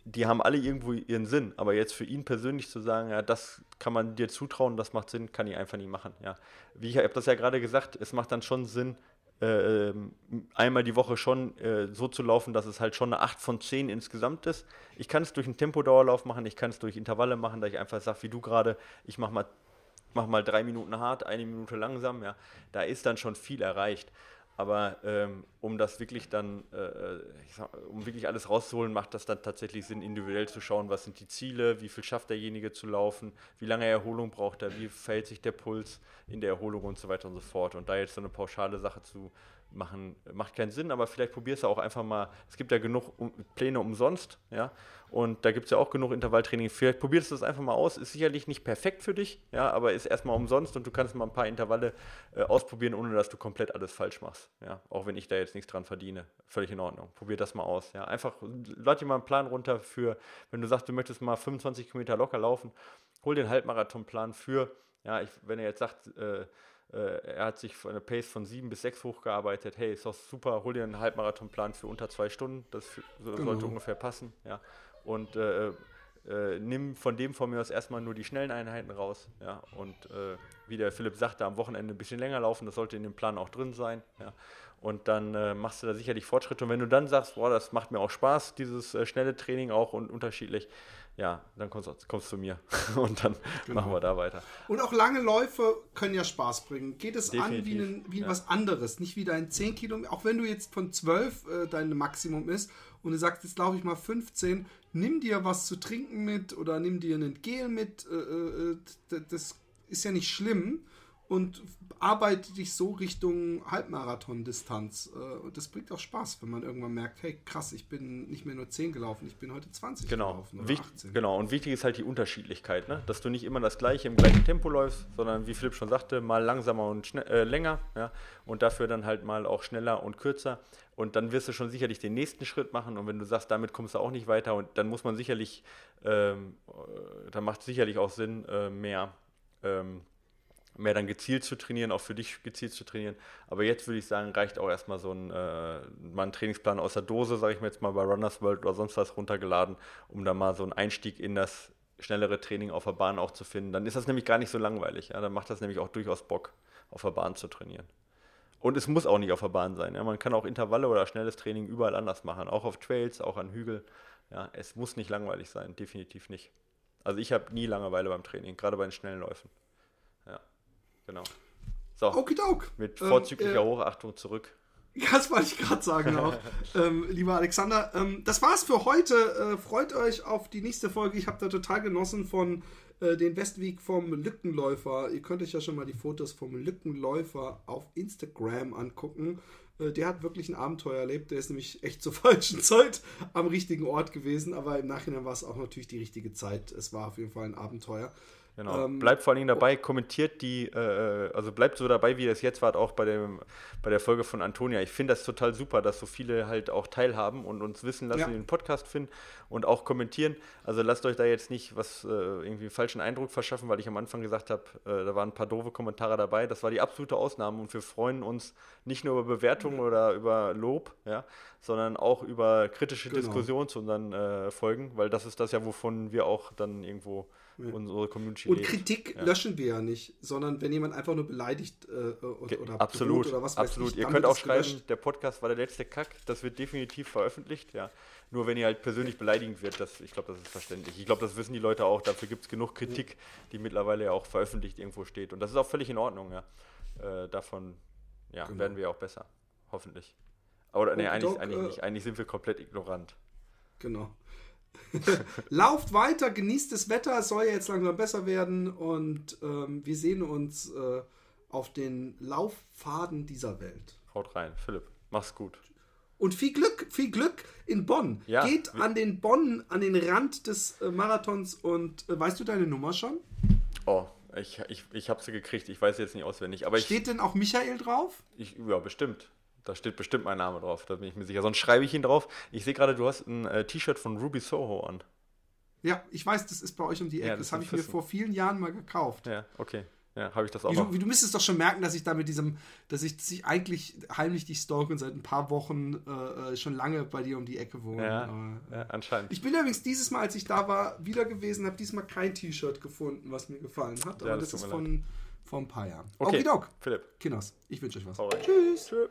die haben alle irgendwo ihren Sinn. Aber jetzt für ihn persönlich zu sagen, ja, das kann man dir zutrauen, das macht Sinn, kann ich einfach nicht machen. Ja. Wie ich habe das ja gerade gesagt, es macht dann schon Sinn, äh, ähm, einmal die Woche schon äh, so zu laufen, dass es halt schon eine 8 von 10 insgesamt ist. Ich kann es durch einen Tempodauerlauf machen, ich kann es durch Intervalle machen, da ich einfach sage, wie du gerade, ich mache mal, mach mal drei Minuten hart, eine Minute langsam. Ja. Da ist dann schon viel erreicht. Aber ähm, um das wirklich dann, äh, äh sag, um wirklich alles rauszuholen, macht das dann tatsächlich Sinn, individuell zu schauen, was sind die Ziele, wie viel schafft derjenige zu laufen, wie lange Erholung braucht er, wie verhält sich der Puls in der Erholung und so weiter und so fort. Und da jetzt so eine pauschale Sache zu machen, macht keinen Sinn, aber vielleicht probierst du auch einfach mal, es gibt ja genug Pläne umsonst, ja, und da gibt es ja auch genug Intervalltraining. Vielleicht probierst du das einfach mal aus. Ist sicherlich nicht perfekt für dich, ja, aber ist erstmal umsonst und du kannst mal ein paar Intervalle äh, ausprobieren, ohne dass du komplett alles falsch machst. Ja, auch wenn ich da jetzt nichts dran verdiene. Völlig in Ordnung. Probier das mal aus. Ja, einfach lad dir mal einen Plan runter für, wenn du sagst, du möchtest mal 25 Kilometer locker laufen, hol den Halbmarathonplan für, ja, ich, wenn er jetzt sagt, äh, er hat sich von einer Pace von 7 bis 6 hochgearbeitet. Hey, ist doch super, hol dir einen Halbmarathonplan für unter zwei Stunden. Das für, so genau. sollte ungefähr passen. Ja. Und äh, äh, nimm von dem von mir aus erstmal nur die schnellen Einheiten raus. Ja. Und äh, wie der Philipp sagte, am Wochenende ein bisschen länger laufen, das sollte in dem Plan auch drin sein. Ja. und dann äh, machst du da sicherlich Fortschritte. Und wenn du dann sagst, boah, das macht mir auch Spaß, dieses äh, schnelle Training auch und unterschiedlich, ja, dann kommst, kommst du zu mir [LAUGHS] und dann genau. machen wir da weiter. Und auch lange Läufe können ja Spaß bringen. Geht es Definitiv. an wie, ein, wie ja. was anderes, nicht wie dein 10 Kilometer, auch wenn du jetzt von 12 äh, dein Maximum ist und du sagst, jetzt laufe ich mal 15, nimm dir was zu trinken mit oder nimm dir einen Gel mit, äh, äh, das ist ja nicht schlimm und arbeite dich so Richtung Halbmarathon-Distanz. Äh, und das bringt auch Spaß, wenn man irgendwann merkt, hey krass, ich bin nicht mehr nur 10 gelaufen, ich bin heute 20 genau. gelaufen oder Wicht, 18. Genau, und wichtig ist halt die Unterschiedlichkeit, ne? dass du nicht immer das gleiche im gleichen Tempo läufst, sondern wie Philipp schon sagte, mal langsamer und äh, länger ja? und dafür dann halt mal auch schneller und kürzer. Und dann wirst du schon sicherlich den nächsten Schritt machen. Und wenn du sagst, damit kommst du auch nicht weiter, und dann muss man sicherlich, ähm, äh, dann macht es sicherlich auch Sinn, äh, mehr ähm, mehr dann gezielt zu trainieren, auch für dich gezielt zu trainieren. Aber jetzt würde ich sagen, reicht auch erstmal so ein, äh, mal ein Trainingsplan aus der Dose, sage ich mir jetzt mal bei Runners World oder sonst was runtergeladen, um da mal so einen Einstieg in das schnellere Training auf der Bahn auch zu finden. Dann ist das nämlich gar nicht so langweilig. Ja? Dann macht das nämlich auch durchaus Bock, auf der Bahn zu trainieren. Und es muss auch nicht auf der Bahn sein. Ja? Man kann auch Intervalle oder schnelles Training überall anders machen, auch auf Trails, auch an Hügel. Ja? Es muss nicht langweilig sein, definitiv nicht. Also ich habe nie Langeweile beim Training, gerade bei den schnellen Läufen. Genau. So. Okidok. Mit vorzüglicher ähm, äh, Hochachtung zurück. [LAUGHS] Das wollte ich gerade sagen auch. [LAUGHS] ähm, lieber Alexander, ähm, das war's für heute. Äh, freut euch auf die nächste Folge. Ich habe da total genossen von äh, den Westweg vom Lückenläufer. Ihr könnt euch ja schon mal die Fotos vom Lückenläufer auf Instagram angucken. Äh, der hat wirklich ein Abenteuer erlebt. Der ist nämlich echt zur [LAUGHS] falschen Zeit am richtigen Ort gewesen. Aber im Nachhinein war es auch natürlich die richtige Zeit. Es war auf jeden Fall ein Abenteuer. Genau. Ähm, bleibt vor allen Dingen dabei, kommentiert die, äh, also bleibt so dabei, wie ihr es jetzt wart, auch bei, dem, bei der Folge von Antonia. Ich finde das total super, dass so viele halt auch teilhaben und uns wissen lassen, ja. den Podcast finden und auch kommentieren. Also lasst euch da jetzt nicht was äh, irgendwie einen falschen Eindruck verschaffen, weil ich am Anfang gesagt habe, äh, da waren ein paar doofe Kommentare dabei. Das war die absolute Ausnahme und wir freuen uns nicht nur über Bewertungen oder über Lob, ja, sondern auch über kritische genau. Diskussionen zu unseren äh, Folgen, weil das ist das ja, wovon wir auch dann irgendwo ja. unsere Community Und lebt. Kritik ja. löschen wir ja nicht, sondern wenn jemand einfach nur beleidigt äh, oder, oder absolut, oder was absolut. Ich, Ihr könnt auch schreiben, gelöscht. der Podcast war der letzte Kack, das wird definitiv veröffentlicht, ja. Nur wenn ihr halt persönlich beleidigend wird, das, ich glaube, das ist verständlich. Ich glaube, das wissen die Leute auch. Dafür gibt es genug Kritik, die mittlerweile ja auch veröffentlicht irgendwo steht. Und das ist auch völlig in Ordnung, ja. Äh, davon ja, genau. werden wir auch besser. Hoffentlich. Oder nee, eigentlich, eigentlich äh, nicht. Eigentlich sind wir komplett ignorant. Genau. [LAUGHS] Lauft weiter, genießt das Wetter, es soll ja jetzt langsam besser werden und ähm, wir sehen uns äh, auf den Laufpfaden dieser Welt. Haut rein, Philipp, mach's gut. Und viel Glück, viel Glück in Bonn. Ja, Geht an den Bonn, an den Rand des äh, Marathons und äh, weißt du deine Nummer schon? Oh, ich, ich, ich habe sie gekriegt, ich weiß jetzt nicht auswendig. Aber Steht ich, denn auch Michael drauf? Ich, ja, bestimmt. Da steht bestimmt mein Name drauf, da bin ich mir sicher. Sonst schreibe ich ihn drauf. Ich sehe gerade, du hast ein äh, T-Shirt von Ruby Soho an. Ja, ich weiß, das ist bei euch um die Ecke. Ja, das, das habe ich mir vor vielen Jahren mal gekauft. Ja, okay. Ja, habe ich das auch wie, noch. Du, du müsstest doch schon merken, dass ich da mit diesem, dass ich, dass ich eigentlich heimlich dich stalke und seit ein paar Wochen äh, äh, schon lange bei dir um die Ecke wohne. Ja, äh, ja, anscheinend. Ich bin übrigens dieses Mal, als ich da war, wieder gewesen, habe diesmal kein T-Shirt gefunden, was mir gefallen hat. Aber ja, das, das ist von, vor ein paar Jahren. Okay, Okidok. Philipp. Kinos, ich wünsche euch was. Alright. Tschüss. Tschüss.